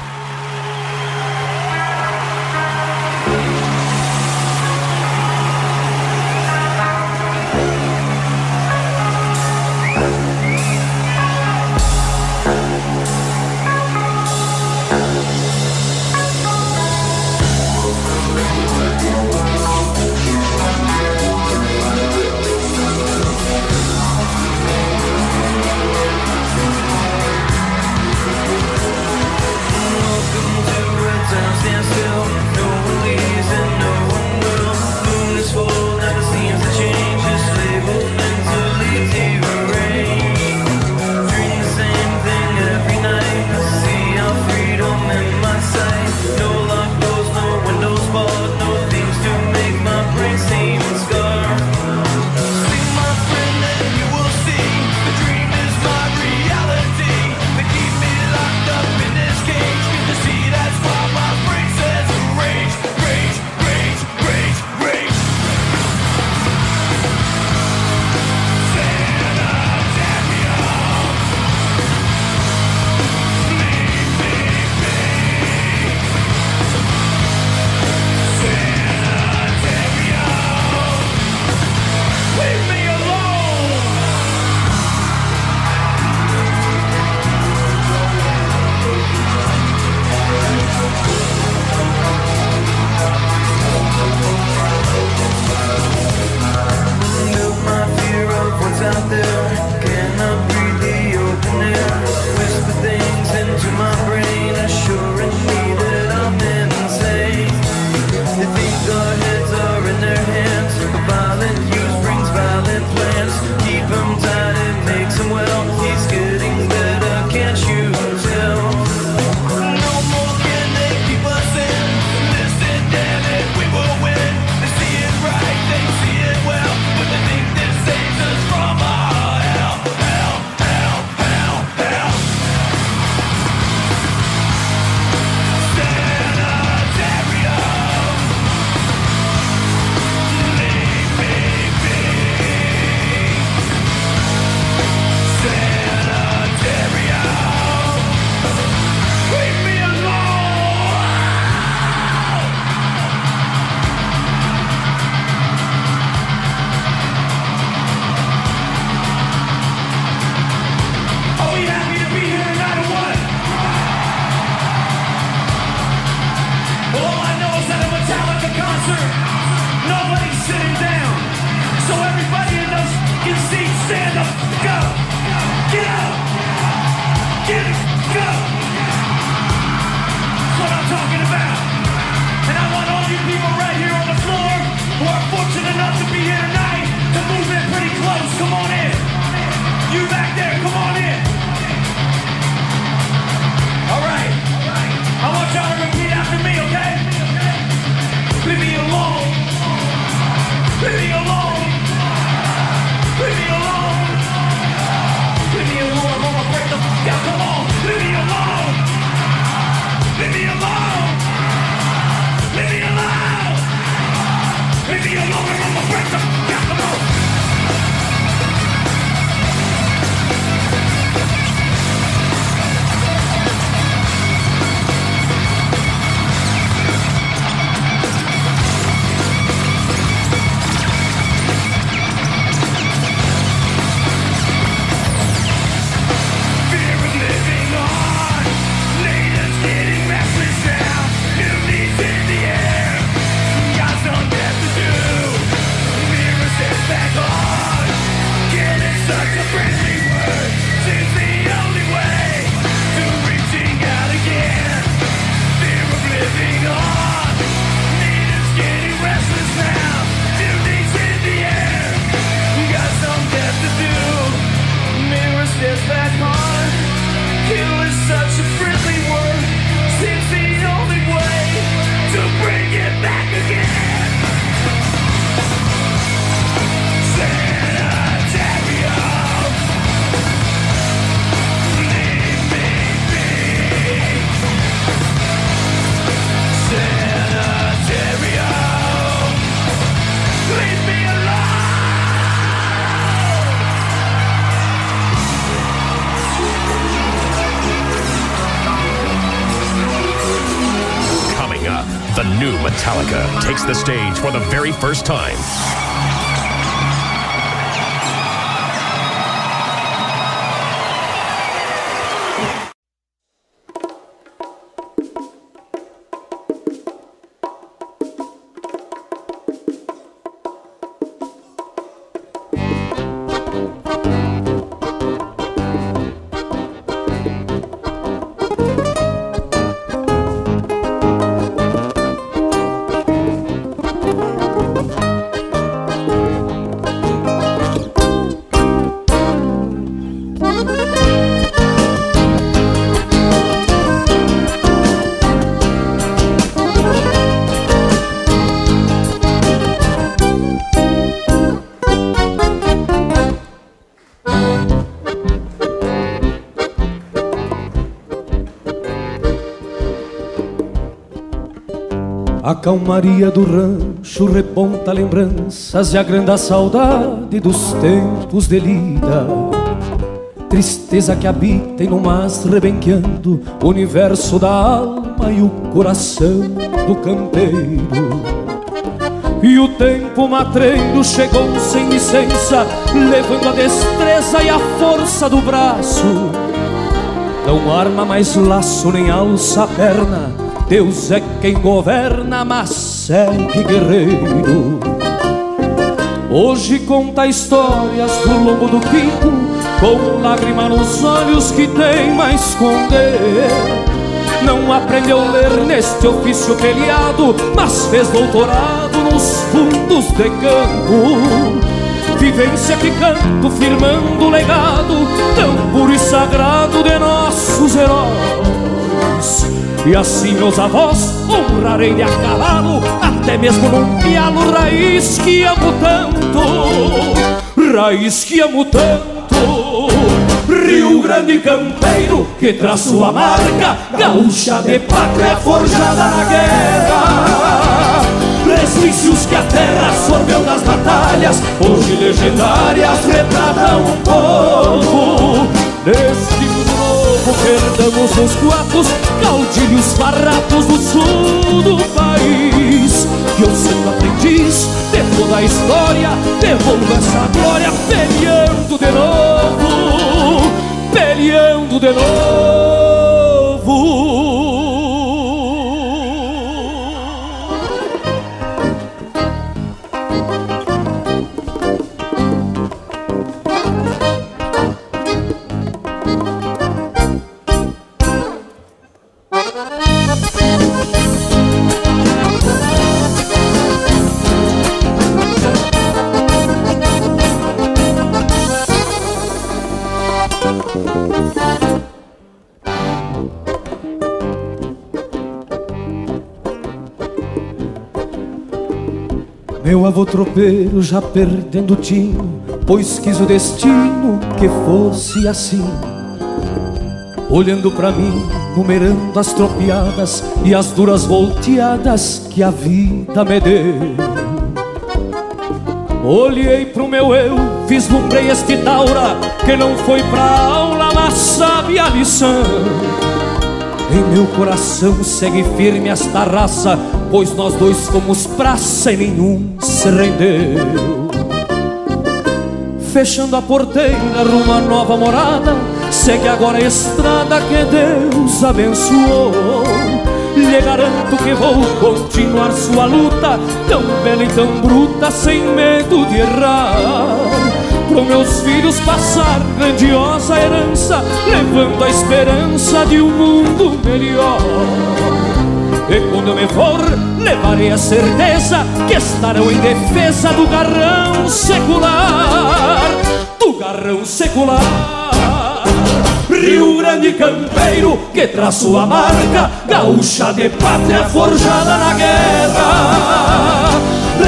the stage for the very first time. calmaria do rancho reponta lembranças e agranda a saudade dos tempos de lida. Tristeza que habita e no mas rebenqueando o universo da alma e o coração do campeiro. E o tempo matreiro chegou sem licença, levando a destreza e a força do braço. Não arma mais laço nem alça a perna Deus é quem governa, mas é guerreiro. Hoje conta histórias do longo do quinto, com lágrima nos olhos que tem mais esconder. Não aprendeu ler neste ofício peleado, mas fez doutorado nos fundos de campo. Vivência que canto, firmando o legado tão puro e sagrado de nossos heróis. E assim meus avós honrarei de a cavalo Até mesmo num pialo raiz que amo tanto. Raiz que amo tanto. Rio Grande campeiro que traz sua marca Gaúcha de pátria forjada na guerra. Resquícios que a terra absorveu das batalhas Hoje legendárias retratam um povo perdamos os quatros Caudilhos farrapos do sul do país. Que eu sendo aprendiz de toda a história Devolvo essa glória peleando de novo Peleando de novo Meu avô tropeiro já perdendo o tino, pois quis o destino que fosse assim. Olhando pra mim, numerando as tropiadas e as duras volteadas que a vida me deu. Olhei pro meu eu, vislumbrei este taura que não foi pra aula, mas sabe a lição. Em meu coração segue firme esta raça, pois nós dois fomos praça e nenhum se rendeu. Fechando a porteira rumo nova morada, segue agora a estrada que Deus abençoou. Lhe garanto que vou continuar sua luta, tão bela e tão bruta, sem medo de errar pro meus filhos passar grandiosa herança, levando a esperança de um mundo melhor. E quando eu me for, levarei a certeza que estarão em defesa do garrão secular, do garrão secular. Rio Grande campeiro que traz sua marca, gaúcha de pátria forjada na guerra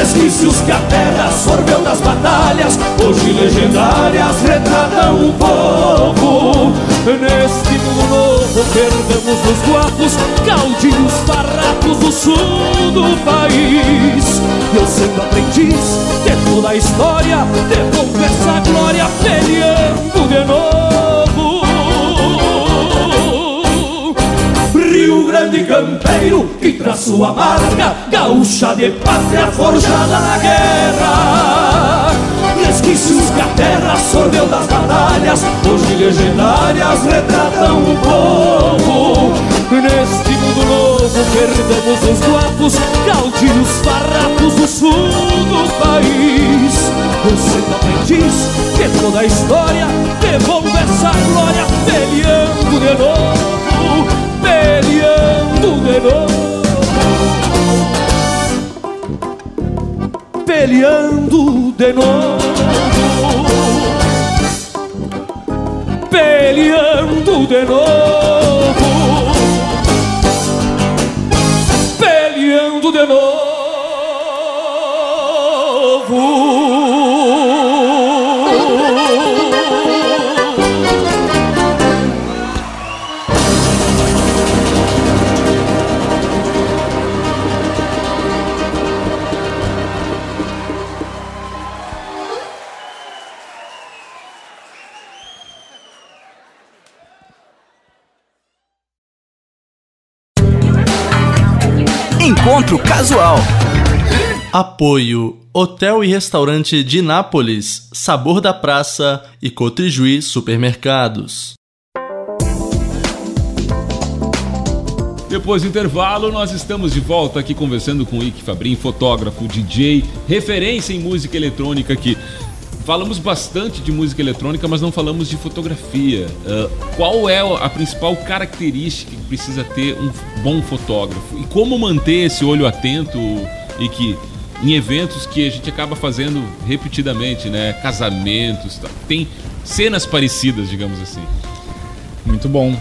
resquícios que a terra absorveu das batalhas, hoje legendárias retratam o povo. Neste mundo novo perdemos os guapos, caudilhos farrapos do sul do país. Eu sendo aprendiz de toda a história, devolvo essa glória peleando de novo. Rio Grande campeiro que traz sua marca Gaúcha de pátria forjada na guerra Resquícios que a terra absorveu das batalhas. Hoje legendárias retratam o povo. Neste mundo novo perdemos os guapos Caudilhos farrapos do sul do país. Eu sendo aprendiz que toda a história Devolvo essa glória peleando de novo peleando de novo Peleando de novo Peleando de novo Casual. Apoio Hotel e Restaurante de Nápoles, Sabor da Praça e Cotrijuí Supermercados. Depois do intervalo, nós estamos de volta aqui conversando com o Ike Fabrin, fotógrafo, DJ, referência em música eletrônica aqui. Falamos bastante de música eletrônica, mas não falamos de fotografia. Uh, qual é a principal característica que precisa ter um bom fotógrafo? E como manter esse olho atento e que em eventos que a gente acaba fazendo repetidamente, né? Casamentos, tá? tem cenas parecidas, digamos assim. Muito bom.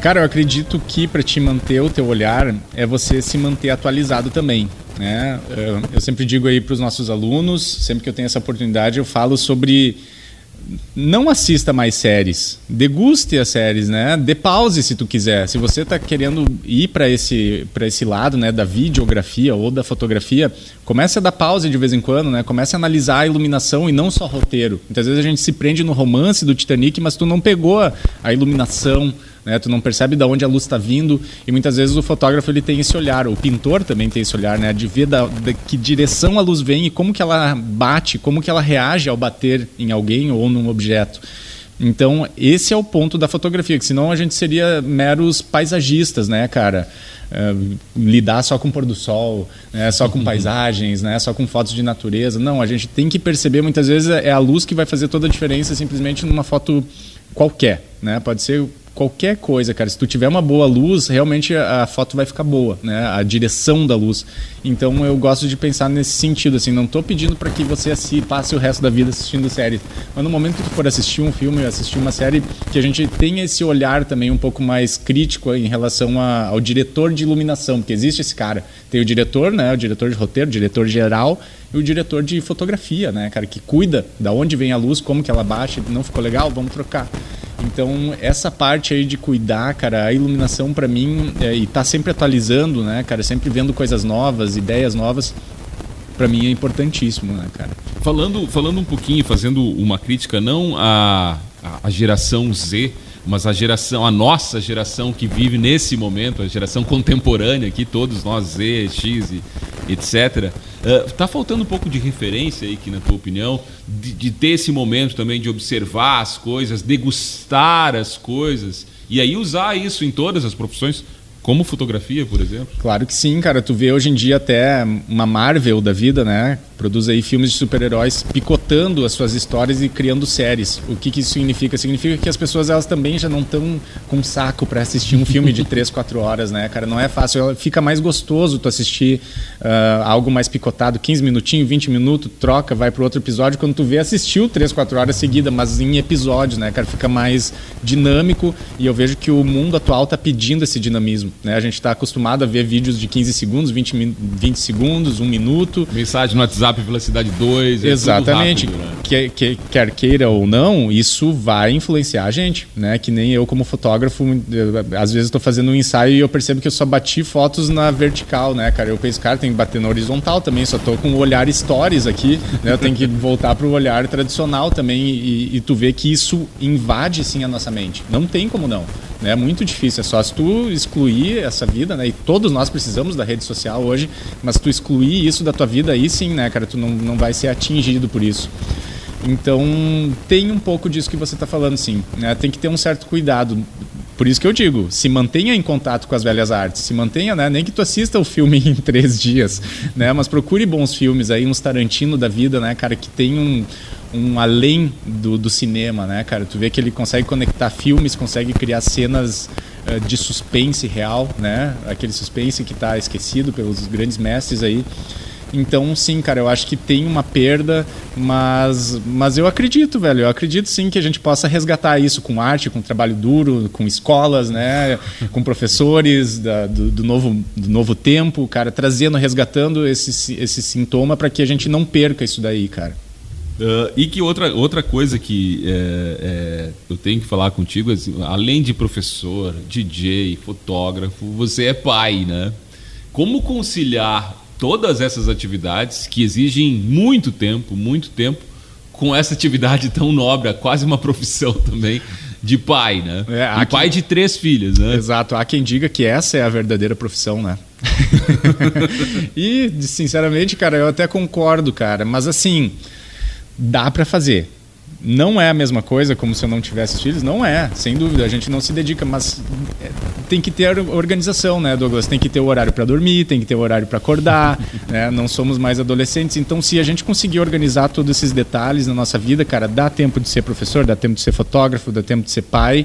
Cara, eu acredito que para te manter o teu olhar é você se manter atualizado também. Né? Eu- Eu sempre digo aí para os nossos alunos, sempre que eu tenho essa oportunidade, eu falo sobre não assista mais séries, deguste as séries, né? Dê pause se tu quiser. Se você está querendo ir para esse para esse lado, né, da videografia ou da fotografia, comece a dar pause de vez em quando, né? Comece a analisar a iluminação e não só roteiro. Muitas vezes a gente se prende no romance do Titanic, mas tu não pegou a iluminação, né? Tu não percebe de onde a luz está vindo e muitas vezes o fotógrafo ele tem esse olhar, o pintor também tem esse olhar, né? De ver da, da que direção a luz vem e como que ela bate, como que ela reage ao bater em alguém ou num objeto. Então esse é o ponto da fotografia, que senão a gente seria meros paisagistas, né, cara? É, lidar só com pôr do sol, né? só com paisagens, né? só com fotos de natureza. Não, a gente tem que perceber muitas vezes é a luz que vai fazer toda a diferença simplesmente numa foto qualquer, né? Pode ser qualquer coisa, cara. Se tu tiver uma boa luz, realmente a foto vai ficar boa, né? A direção da luz. Então eu gosto de pensar nesse sentido, assim. Não tô pedindo para que você assi- passe o resto da vida assistindo séries, mas no momento que tu for assistir um filme, assistir uma série, que a gente tenha esse olhar também um pouco mais crítico em relação a- ao diretor de iluminação, porque existe esse cara. Tem o diretor, né? O diretor de roteiro, diretor geral e o diretor de fotografia, né, cara, que cuida da onde vem a luz, como que ela baixa, não ficou legal, vamos trocar. Então, essa parte aí de cuidar, cara, a iluminação para mim é, e tá sempre atualizando, né, cara, sempre vendo coisas novas, ideias novas, para mim é importantíssimo, né, cara. Falando, falando um pouquinho, fazendo uma crítica não à, à geração Z, mas a geração, a nossa geração que vive nesse momento, a geração contemporânea aqui, todos nós Z, X e etc. eh, tá faltando um pouco de referência aí, que na tua opinião, de, de ter esse momento também de observar as coisas, degustar as coisas e aí usar isso em todas as profissões, como fotografia, por exemplo. Claro que sim, cara. Tu vê hoje em dia até uma Marvel da vida, né? Produz aí filmes de super-heróis picotando as suas histórias e criando séries. O que, que isso significa? Significa que as pessoas elas também já não estão com saco para assistir um filme de *laughs* 3, 4 horas, né, cara? Não é fácil. Fica mais gostoso tu assistir ah, algo mais picotado, 15 minutinhos, 20 minutos, troca, vai pro outro episódio. Quando tu vê, assistiu 3, 4 horas seguida, mas em episódios, né, cara? Fica mais dinâmico e eu vejo que o mundo atual tá pedindo esse dinamismo, né? A gente está acostumado a ver vídeos de 15 segundos, 20, min- 20 segundos, um minuto. Mensagem no WhatsApp velocidade 2, é Exatamente. rápido, né? Que- que- quer queira ou não, isso vai influenciar a gente, né? Que nem eu como fotógrafo, eu, às vezes estou fazendo um ensaio e eu percebo que eu só bati fotos na vertical, né, cara? Eu penso, cara, tem que bater na horizontal também, só tô com o olhar stories aqui, né? Eu tenho que *laughs* voltar para o olhar tradicional também e, e tu vê que isso invade sim a nossa mente. Não tem como não. Né? É muito difícil, é só se tu excluir essa vida, né? E todos nós precisamos da rede social hoje, mas se tu excluir isso da tua vida, aí sim, né, cara, tu não, não vai ser atingido por isso. Então, tem um pouco disso que você está falando, sim. Né? Tem que ter um certo cuidado. Por isso que eu digo, se mantenha em contato com as velhas artes. Se mantenha, né? Nem que tu assista o filme *laughs* em três dias, né? Mas procure bons filmes aí, uns Tarantino da vida, né, cara, que tem um, um além do, do cinema, né, cara? Tu vê que ele consegue conectar filmes, consegue criar cenas eh, de suspense real, né? Aquele suspense que está esquecido pelos grandes mestres aí. Então, sim, cara, eu acho que tem uma perda, mas, mas eu acredito, velho. Eu acredito sim que a gente possa resgatar isso com arte, com trabalho duro, com escolas, né? *laughs* com professores da- do, do novo, do novo tempo, cara, trazendo, resgatando esse, esse sintoma para que a gente não perca isso daí, cara. Ah, e que outra, outra coisa que é, é, eu tenho que falar contigo, assim, além de professor, DJ, fotógrafo, você é pai, né? Como conciliar todas essas atividades que exigem muito tempo, muito tempo, com essa atividade *laughs* tão nobre, quase uma profissão *laughs* também, de pai, né? É, aqui- pai de três filhas, né? Exato. Há quem diga que essa é a verdadeira profissão, né? *laughs* e, sinceramente, cara, eu até concordo, cara. Mas assim, dá pra fazer. Não é a mesma coisa como se eu não tivesse filhos, não é, sem dúvida. A gente não se dedica, mas é, tem que ter organização, né, Douglas? Tem que ter o horário para dormir, tem que ter o horário para acordar, *laughs* né? Não somos mais adolescentes, então se a gente conseguir organizar todos esses detalhes na nossa vida, cara, dá tempo de ser professor, dá tempo de ser fotógrafo, dá tempo de ser pai.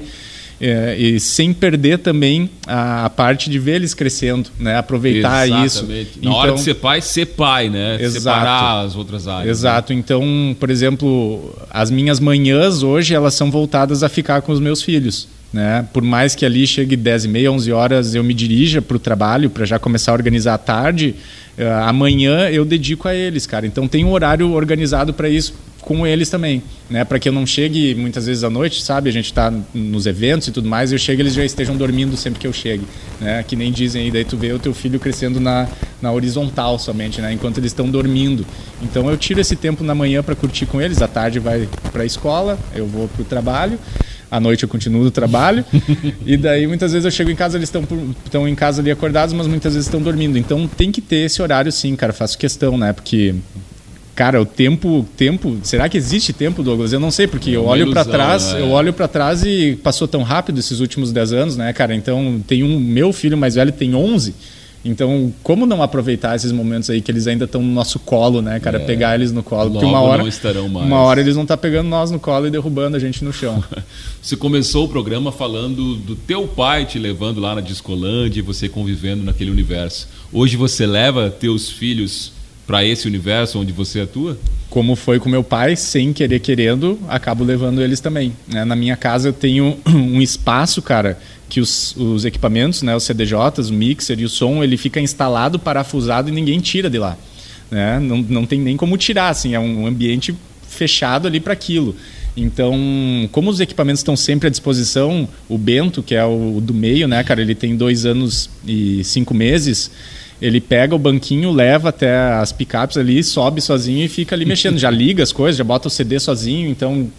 É, e sem perder também a, a, parte de ver eles crescendo, né? Aproveitar Exatamente. isso. Na então, hora de ser pai, ser pai, né? Exato. Separar as outras áreas. Né? Exato. Né? Então, por exemplo, as minhas manhãs hoje elas são voltadas a ficar com os meus filhos. Né? Por mais que ali chegue 10 e meia, 11 horas, eu me dirija para o trabalho para já começar a organizar a tarde, uh, amanhã eu dedico a eles, cara. Então tem um horário organizado para isso com eles também, né? Para que eu não chegue muitas vezes à noite, sabe? A gente está nos eventos e tudo mais, eu chego eles já estejam dormindo sempre que eu chegue, né? Que nem dizem aí, daí tu vê o teu filho crescendo na, na horizontal somente, né? Enquanto eles estão dormindo. Então eu tiro esse tempo na manhã para curtir com eles, à tarde vai para a escola, eu vou para o trabalho à noite eu continuo no trabalho. *laughs* e daí muitas vezes eu chego em casa, eles estão em casa ali acordados, mas muitas vezes estão dormindo. Então tem que ter esse horário sim, cara, faço questão, né? Porque Cara, o tempo, tempo, será que existe tempo, Douglas? Eu não sei, porque é eu olho para trás, né? eu olho para trás e passou tão rápido esses últimos 10 anos, né, cara? Então, tem um meu filho mais velho tem 11. Então, como não aproveitar esses momentos aí que eles ainda estão no nosso colo, né, cara? É. Pegar eles no colo. Logo porque uma hora, não estarão mais. Uma hora eles estar tá pegando nós no colo e derrubando a gente no chão. *laughs* você começou o programa falando do teu pai te levando lá na Discolândia e você convivendo naquele universo. Hoje você leva teus filhos para esse universo onde você atua? Como foi com meu pai, sem querer querendo, acabo levando eles também. Né? Na minha casa eu tenho *clears throat* um espaço, cara, que os, os equipamentos, né, os CDJs, o mixer e o som, ele fica instalado, parafusado e ninguém tira de lá. Né? Não, não tem nem como tirar, assim, é um ambiente fechado ali para aquilo. Então, como os equipamentos estão sempre à disposição, o Bento, que é o do meio, né, cara, ele tem dois anos e cinco meses ele pega o banquinho, leva até as picapes ali, sobe sozinho e fica ali mexendo. Já liga as coisas, já bota o CD sozinho, então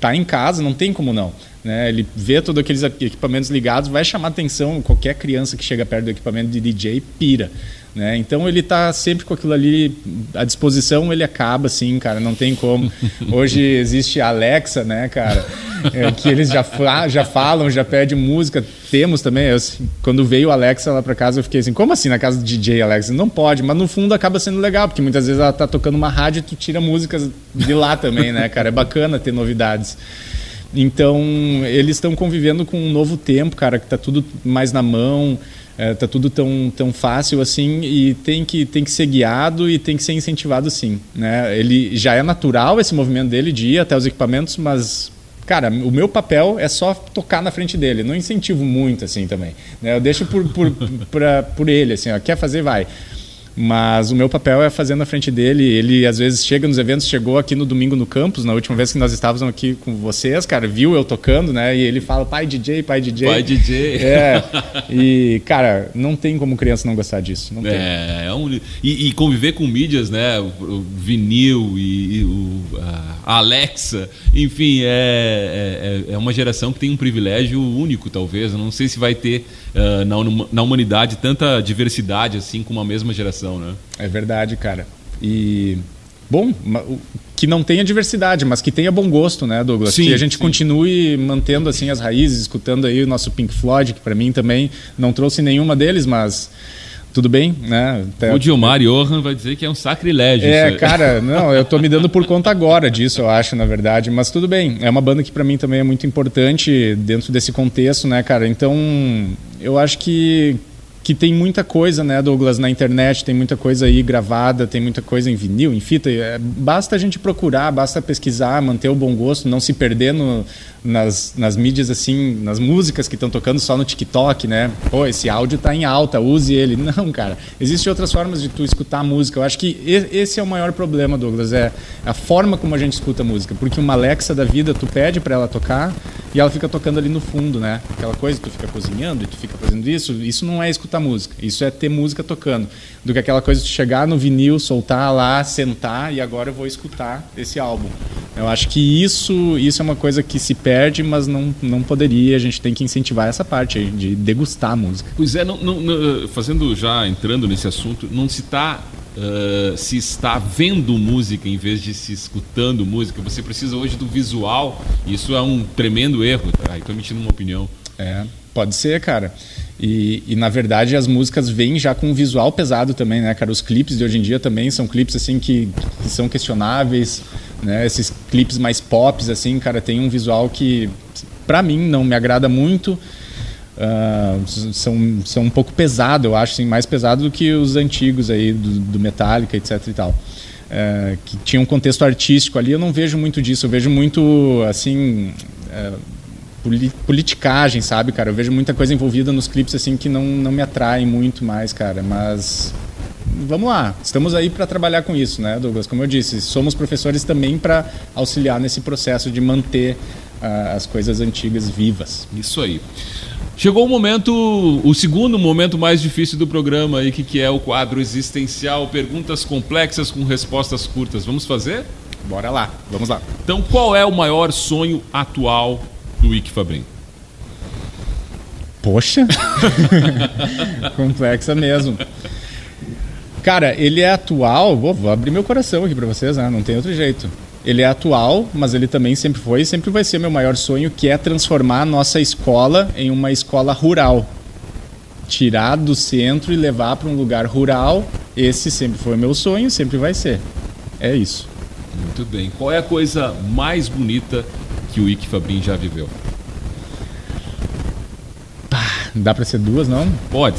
tá em casa, não tem como não. Né? Ele vê todos aqueles equipamentos ligados, vai chamar atenção, qualquer criança que chega perto do equipamento de DJ pira. Né? Então ele está sempre com aquilo ali à disposição, ele acaba assim, cara, não tem como. *laughs* Hoje existe a Alexa, né, cara, *laughs* é, que eles já, já falam, já pedem música. Temos também, eu, quando veio a Alexa lá para casa, eu fiquei assim, como assim na casa do DJ Alexa? Não pode, mas no fundo acaba sendo legal, porque muitas vezes ela tá tocando uma rádio e tu tira músicas de lá também, né, cara? É bacana ter novidades. Então, eles estão convivendo com um novo tempo, cara, que está tudo mais na mão é, tá tudo tão, tão fácil assim e tem que, tem que ser guiado e tem que ser incentivado sim. Né? Ele já é natural esse movimento dele de ir até os equipamentos, mas cara, o meu papel é só tocar na frente dele. Não incentivo muito assim também. Né? Eu deixo por, por, *laughs* pra, por ele, assim, ó, quer fazer, vai. Mas o meu papel é fazer na frente dele. Ele às vezes chega nos eventos, chegou aqui no domingo no campus, na última vez que nós estávamos aqui com vocês, cara, viu eu tocando, né? E ele fala, pai DJ, pai DJ. Pai DJ. É. *laughs* E, cara, não tem como criança não gostar disso. Não tem. É, é um, e, e, conviver com mídias, né? O, o vinil e, e o, a Alexa, enfim, é, é, é, uma geração que tem um privilégio único, talvez. Eu não sei se vai ter uh, na, na humanidade tanta diversidade assim com uma mesma geração, né? É verdade, cara. E bom, que não tenha diversidade, mas que tenha bom gosto, né, Douglas? Sim, que a gente sim. continue mantendo assim as raízes, escutando aí o nosso Pink Floyd, que para mim também não trouxe nenhuma deles, mas tudo bem, né? Até... O Gilmar Johan vai dizer que é um sacrilégio. É, cara, *laughs* não, eu tô me dando por conta agora disso, eu acho, na verdade, mas tudo bem. É uma banda que para mim também é muito importante dentro desse contexto, né, cara? Então, eu acho que que tem muita coisa, né, Douglas, na internet, tem muita coisa aí gravada, tem muita coisa em vinil, em fita. É, basta a gente procurar, basta pesquisar, manter o bom gosto, não se perder no, nas, nas mídias assim, nas músicas que estão tocando só no TikTok, né? Pô, esse áudio tá em alta, use ele. *laughs* Não, cara. Existem outras formas de tu escutar a música. Eu acho que esse é o maior problema, Douglas, é a forma como a gente escuta a música. Porque uma Alexa da vida, tu pede para ela tocar e ela fica tocando ali no fundo, né? Aquela coisa, tu fica cozinhando e tu fica fazendo isso. Isso não é escutar música. Isso é ter música tocando. Do que aquela coisa de chegar no vinil, soltar lá, sentar e agora eu vou escutar esse álbum. Eu acho que isso, isso é uma coisa que se perde, mas não, não poderia. A gente tem que incentivar essa parte aí, de degustar a música. Pois é, não, não, não, fazendo já entrando nesse assunto, não se está Uh, se está vendo música em vez de se escutando música. Você precisa hoje do visual. Isso é um tremendo erro. Tá? Estou emitindo uma opinião. É, pode ser, cara. E, e, na verdade as músicas vêm já com um visual pesado também, né, cara? Os clipes de hoje em dia também são clipes assim que, que são questionáveis, né? Esses clipes mais pops assim, cara, tem um visual que para mim não me agrada muito. Uh, são, são um pouco pesado, eu acho, assim, mais pesado do que os antigos aí do, do Metallica, etc e tal. Uh, que tinha um contexto artístico ali, eu não vejo muito disso, eu vejo muito, assim, uh, politicagem, sabe, cara? Eu vejo muita coisa envolvida nos clipes, assim, que não, não me atrai muito mais, cara, mas vamos lá, estamos aí para trabalhar com isso, né, Douglas? Como eu disse, somos professores também para auxiliar nesse processo de manter uh, as coisas antigas vivas. Isso aí. Chegou o momento, o segundo momento mais difícil do programa aí, que, que é o quadro existencial, perguntas complexas com respostas curtas. Vamos fazer? Bora lá, vamos lá. Então, qual é o maior sonho atual do Fabrin? Poxa, *laughs* complexa mesmo. Cara, ele é atual. Vou, vou abrir meu coração aqui para vocês, né? Não tem outro jeito. Ele é atual, mas ele também sempre foi e sempre vai ser meu maior sonho, que é transformar a nossa escola em uma escola rural. Tirar do centro e levar para um lugar rural. Esse sempre foi meu sonho, sempre vai ser. É isso. Muito bem. Qual é a coisa mais bonita que o Ike Fabrin já viveu? dá para ser duas, não? Pode.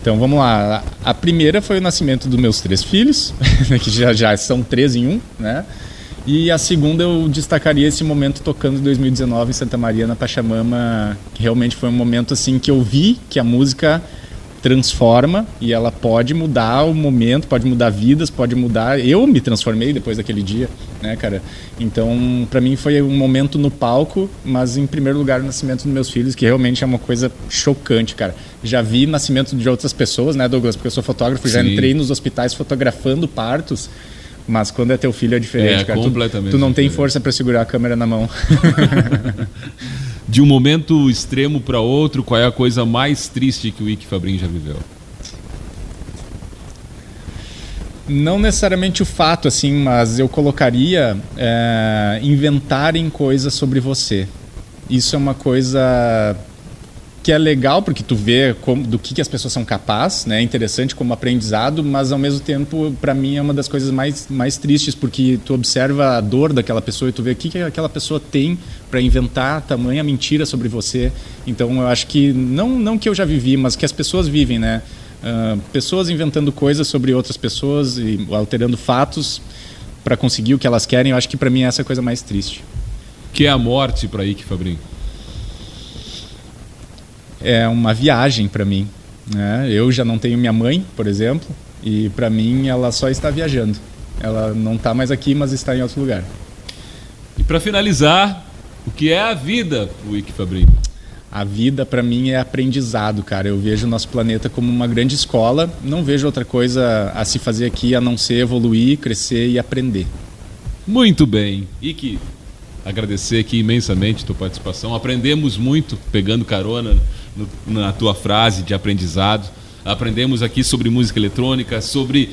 Então vamos lá. A primeira foi o nascimento dos meus três filhos, *laughs* que já, já são três em um, né? E a segunda eu destacaria esse momento tocando em 2019 em Santa Maria, na Pachamama, que realmente foi um momento assim que eu vi que a música transforma e ela pode mudar o momento, pode mudar vidas, pode mudar. Eu me transformei depois daquele dia, né, cara? Então, para mim foi um momento no palco, mas em primeiro lugar o nascimento dos meus filhos, que realmente é uma coisa chocante, cara. Já vi nascimento de outras pessoas, né, Douglas? Porque eu sou fotógrafo, Sim. já entrei nos hospitais fotografando partos. Mas quando é teu filho é diferente, é, cara. Completamente tu, tu não diferente. tem força para segurar a câmera na mão. *laughs* de um momento extremo para outro, qual é a coisa mais triste que o Ike Fabrin já viveu? Não necessariamente o fato, assim, mas eu colocaria é, inventarem coisas sobre você. Isso é uma coisa que é legal porque tu vê como, do que, que as pessoas são capazes, né? É interessante como aprendizado, mas ao mesmo tempo para mim é uma das coisas mais mais tristes porque tu observa a dor daquela pessoa e tu vê o que, que aquela pessoa tem para inventar tamanha mentira sobre você. Então eu acho que não não que eu já vivi, mas que as pessoas vivem, né? Uh, pessoas inventando coisas sobre outras pessoas e alterando fatos para conseguir o que elas querem. Eu acho que para mim essa é a coisa mais triste. Que é a morte para Ike Fabrinho? é uma viagem para mim. Né? Eu já não tenho minha mãe, por exemplo, e para mim ela só está viajando. Ela não está mais aqui, mas está em outro lugar. E para finalizar, o que é a vida, o Ike Fabrício? A vida para mim é aprendizado, cara. Eu vejo o nosso planeta como uma grande escola. Não vejo outra coisa a se fazer aqui a não ser evoluir, crescer e aprender. Muito bem. Ike, agradecer aqui imensamente a tua participação. Aprendemos muito pegando carona no, na tua frase de aprendizado. Aprendemos aqui sobre música eletrônica, sobre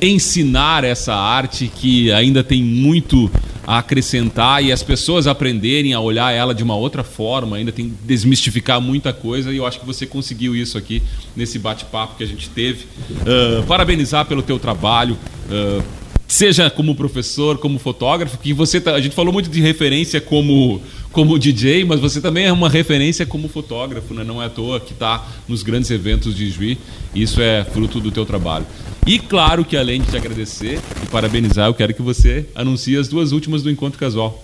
ensinar essa arte que ainda tem muito a acrescentar e as pessoas aprenderem a olhar ela de uma outra forma, ainda tem que desmistificar muita coisa e eu acho que você conseguiu isso aqui nesse bate-papo que a gente teve. Uh, parabenizar pelo teu trabalho. Uh, seja como professor, como fotógrafo, que você tá, a gente falou muito de referência como como DJ, mas você também é uma referência como fotógrafo, né? Não é à toa que está nos grandes eventos de Juí. Isso é fruto do teu trabalho. E claro que além de te agradecer e parabenizar, eu quero que você anuncie as duas últimas do encontro casual.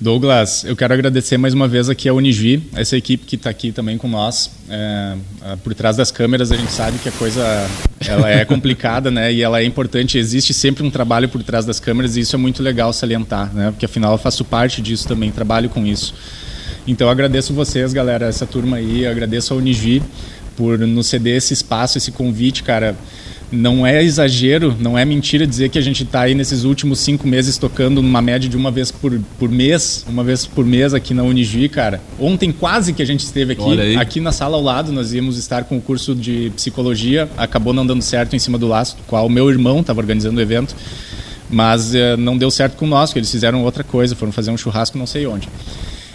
Douglas, eu quero agradecer mais uma vez aqui a Univi, essa equipe que está aqui também com nós. É, por trás das câmeras a gente sabe que a coisa ela é complicada, né? E ela é importante. Existe sempre um trabalho por trás das câmeras e isso é muito legal salientar, né? Porque afinal eu faço parte disso também, trabalho com isso. Então agradeço vocês, galera, essa turma aí. Agradeço a Univi por nos ceder esse espaço, esse convite, cara não é exagero, não é mentira dizer que a gente está aí nesses últimos cinco meses tocando numa média de uma vez por, por mês, uma vez por mês aqui na Unigi, cara. Ontem quase que a gente esteve aqui, aqui na sala ao lado, nós íamos estar com o curso de psicologia, acabou não dando certo em cima do laço, qual o meu irmão estava organizando o evento, mas eh, não deu certo com nós, que eles fizeram outra coisa, foram fazer um churrasco não sei onde.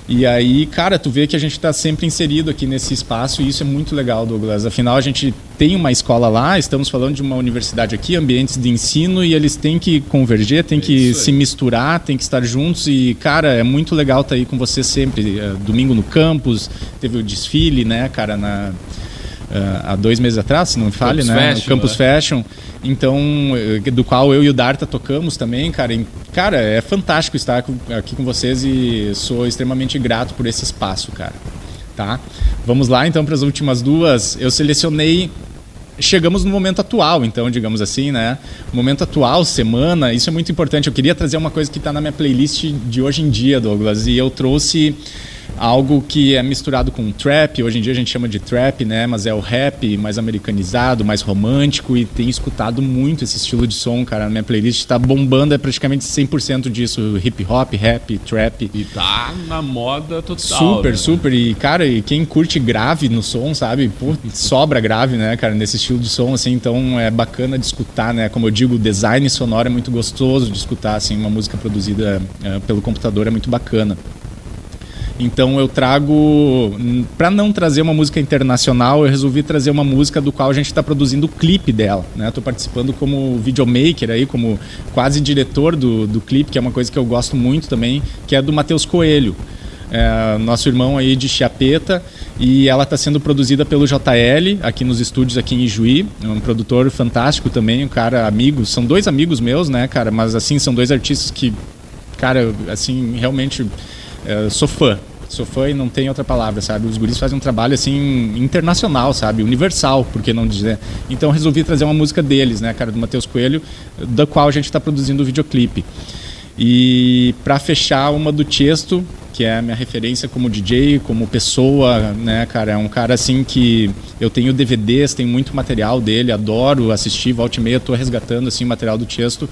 E aí, cara, tu vê que a gente está sempre inserido aqui nesse espaço e isso é muito legal, Douglas. Afinal, a gente tem uma escola lá, estamos falando de uma universidade aqui, ambientes de ensino e eles têm que converger, têm que se misturar, têm que estar juntos e, cara, é muito legal estar tá aí com você sempre. É, domingo no campus, teve o desfile, né, cara, na uh, há dois meses atrás, se não me falhe, Campus né? Fashion, o Campus né? Fashion. Então, eh, do qual eu e o Darta tocamos também, cara. E, cara, é fantástico estar aqui com vocês e sou extremamente grato por esse espaço, cara. Tá? Vamos lá então para as últimas duas. Eu selecionei chegamos no momento atual, então, digamos assim, né? Momento atual, semana, isso é muito importante. Eu queria trazer uma coisa que está na minha playlist de hoje em dia, Douglas, e eu trouxe algo que é misturado com trap. Hoje em dia a gente chama de trap, né? Mas é o rap mais americanizado, mais romântico, e tenho escutado muito esse estilo de som, cara. Na minha playlist está bombando, é praticamente 100% disso: hip hop, rap, trap. E tá na moda total. Super, né? super. E, cara, e quem curte grave no som, sabe? Pô, sobra grave, né, cara, nesse estilo de som, assim. Então é bacana de escutar, né? Como eu digo, o design sonoro é muito gostoso de escutar, assim. Uma música produzida eh, pelo computador é muito bacana. Então eu trago, para não trazer uma música internacional, eu resolvi trazer uma música do qual a gente está produzindo o clipe dela. Né? Estou participando como videomaker aí, como quase diretor do, do clipe, que é uma coisa que eu gosto muito também, que é do Matheus Coelho. É, nosso irmão aí de Chiapeta e ela está sendo produzida pelo JL aqui nos estúdios aqui em Ijuí, é um produtor fantástico também, um cara amigo, são dois amigos meus, né, cara, mas assim são dois artistas que, cara, assim realmente é, sou fã. Sou fã e não tem outra palavra, sabe? Os guris fazem um trabalho assim internacional, sabe? Universal, por que não dizer? Então resolvi trazer uma música deles, né, cara, do Matheus Coelho, da qual a gente está produzindo o videoclipe. E para fechar uma do Tiesto, que é a minha referência como DJ, como pessoa, né, cara, é um cara assim que eu tenho DVDs, tenho muito material dele, adoro assistir, volta e meia, tô resgatando assim material do Tiesto.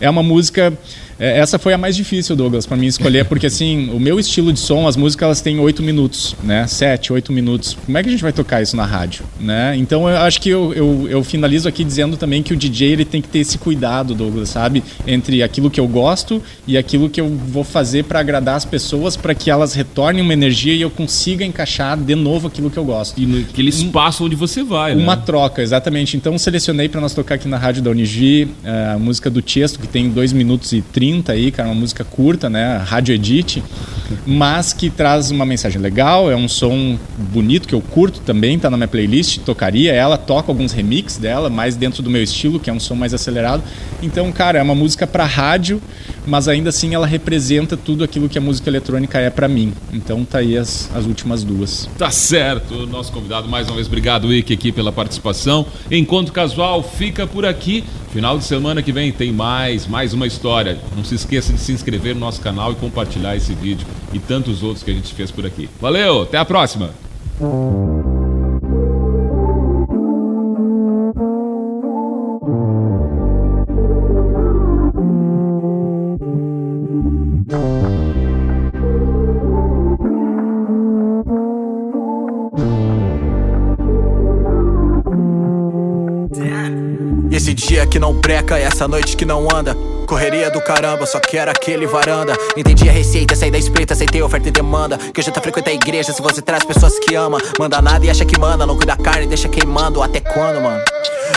É uma música é, essa foi a mais difícil, Douglas, para mim escolher, porque *laughs* assim, o meu estilo de som, as músicas elas têm oito minutos, né? Sete, oito minutos. Como é que a gente vai tocar isso na rádio, né? Então eu acho que eu, eu, eu finalizo aqui dizendo também que o DJ ele tem que ter esse cuidado, Douglas, sabe? Entre aquilo que eu gosto e aquilo que eu vou fazer para agradar as pessoas, para que elas retornem uma energia e eu consiga encaixar de novo aquilo que eu gosto. E naquele espaço onde você vai, Uma né? troca, exatamente. Então selecionei para nós tocar aqui na rádio da Unigi eh, a música do Tiesto, que tem 2 minutos e 30 aí, cara, uma música curta, né? Rádio Edit, mas que traz uma mensagem legal, é um som bonito que eu curto também, tá na minha playlist, tocaria ela, toca alguns remixes dela, mais dentro do meu estilo, que é um som mais acelerado. Então, cara, é uma música para rádio, mas ainda assim ela representa tudo aquilo que a música eletrônica é para mim. Então tá aí as, as últimas duas. Tá certo, nosso convidado mais uma vez, obrigado Ike aqui pela participação. Encontro casual fica por aqui. Final de semana que vem tem mais, mais uma história. Não se esqueça de se inscrever no nosso canal e compartilhar esse vídeo e tantos outros que a gente fez por aqui. Valeu, até a próxima. Esse dia que não breca, essa noite que não anda. Correria do caramba, só quero aquele varanda. Entendi a receita, saí da espreita, aceitei oferta e demanda. Que hoje tá frequenta a igreja se você traz pessoas que ama. Manda nada e acha que manda, não cuida da carne, deixa queimando. Até quando, mano?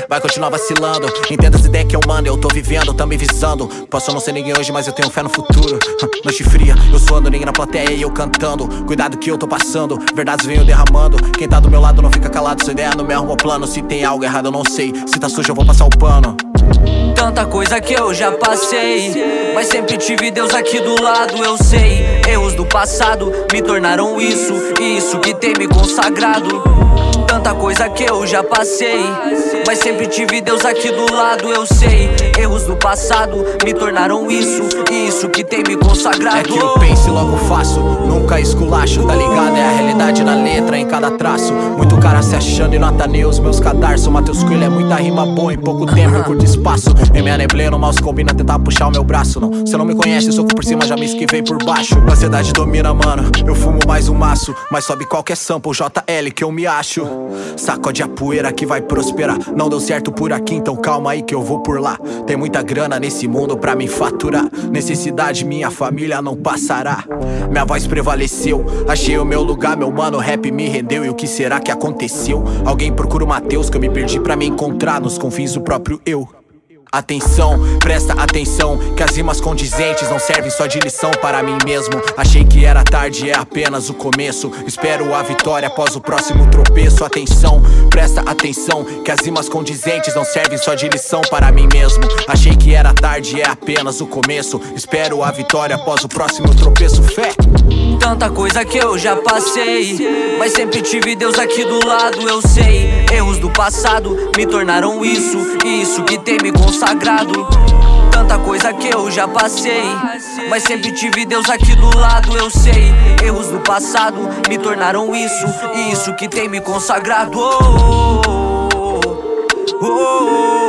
Vai continuar vacilando. Entenda as ideias que eu mando, eu tô vivendo, também visando. Posso não ser ninguém hoje, mas eu tenho fé no futuro. *laughs* Noite fria, eu suando, ninguém na plateia e eu cantando. Cuidado que eu tô passando, verdades venho derramando. Quem tá do meu lado não fica calado, sua ideia no meu arrumo plano. Se tem algo errado, eu não sei. Se tá sujo, eu vou passar o pano. Tanta coisa que eu já passei, mas sempre tive Deus aqui do lado, eu sei. Erros do passado me tornaram isso, isso que tem me consagrado. Tanta coisa que eu já passei, mas sempre tive Deus aqui do lado, eu sei. Erros do passado me tornaram isso, isso que tem me consagrado. É que eu penso e logo faço, nunca esculacho, tá ligado? É a realidade na letra, em cada traço. Muito cara se achando e nota neus, meus cadarços. Matheus Coelho é muita rima boa em pouco tempo, em curto espaço. Em minha neblina, no mouse combina tentar puxar o meu braço, não. Cê não me conhece, soco por cima, já me esquivei por baixo. Ansiedade domina, mano. Eu fumo mais um maço, mas sobe qualquer sample, JL que eu me acho. Sacode a poeira que vai prosperar. Não deu certo por aqui, então calma aí que eu vou por lá. Tem muita grana nesse mundo pra me faturar. Necessidade, minha família não passará. Minha voz prevaleceu, achei o meu lugar, meu mano. Rap me rendeu. E o que será que aconteceu? Alguém procura o Mateus que eu me perdi pra me encontrar nos confins do próprio eu. Atenção, presta atenção, que as rimas condizentes não servem só de lição para mim mesmo. Achei que era tarde, é apenas o começo. Espero a vitória após o próximo tropeço. Atenção, presta atenção, que as rimas condizentes não servem só de lição para mim mesmo. Achei que era tarde, é apenas o começo. Espero a vitória após o próximo tropeço. Fé. Tanta coisa que eu já passei, mas sempre tive Deus aqui do lado, eu sei. Erros do passado me tornaram isso, e isso que tem me consagrado. Tanta coisa que eu já passei, mas sempre tive Deus aqui do lado, eu sei. Erros do passado me tornaram isso, e isso que tem me consagrado. Oh, oh, oh,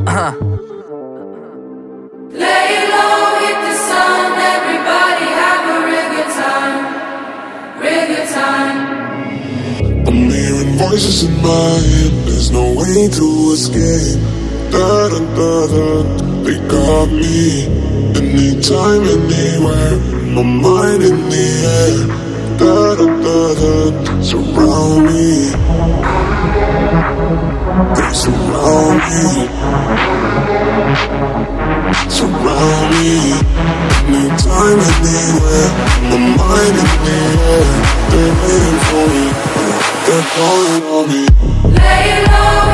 Lay low, hit the sun, everybody have a real time, good time. I'm hearing voices in my head, there's no way to escape. Da da da da, they got me. Anytime, anywhere, my mind in the air. Da da da da, surround me. So roll me, so me. Time the mind. They're waiting for me, they're calling on me. Lay low.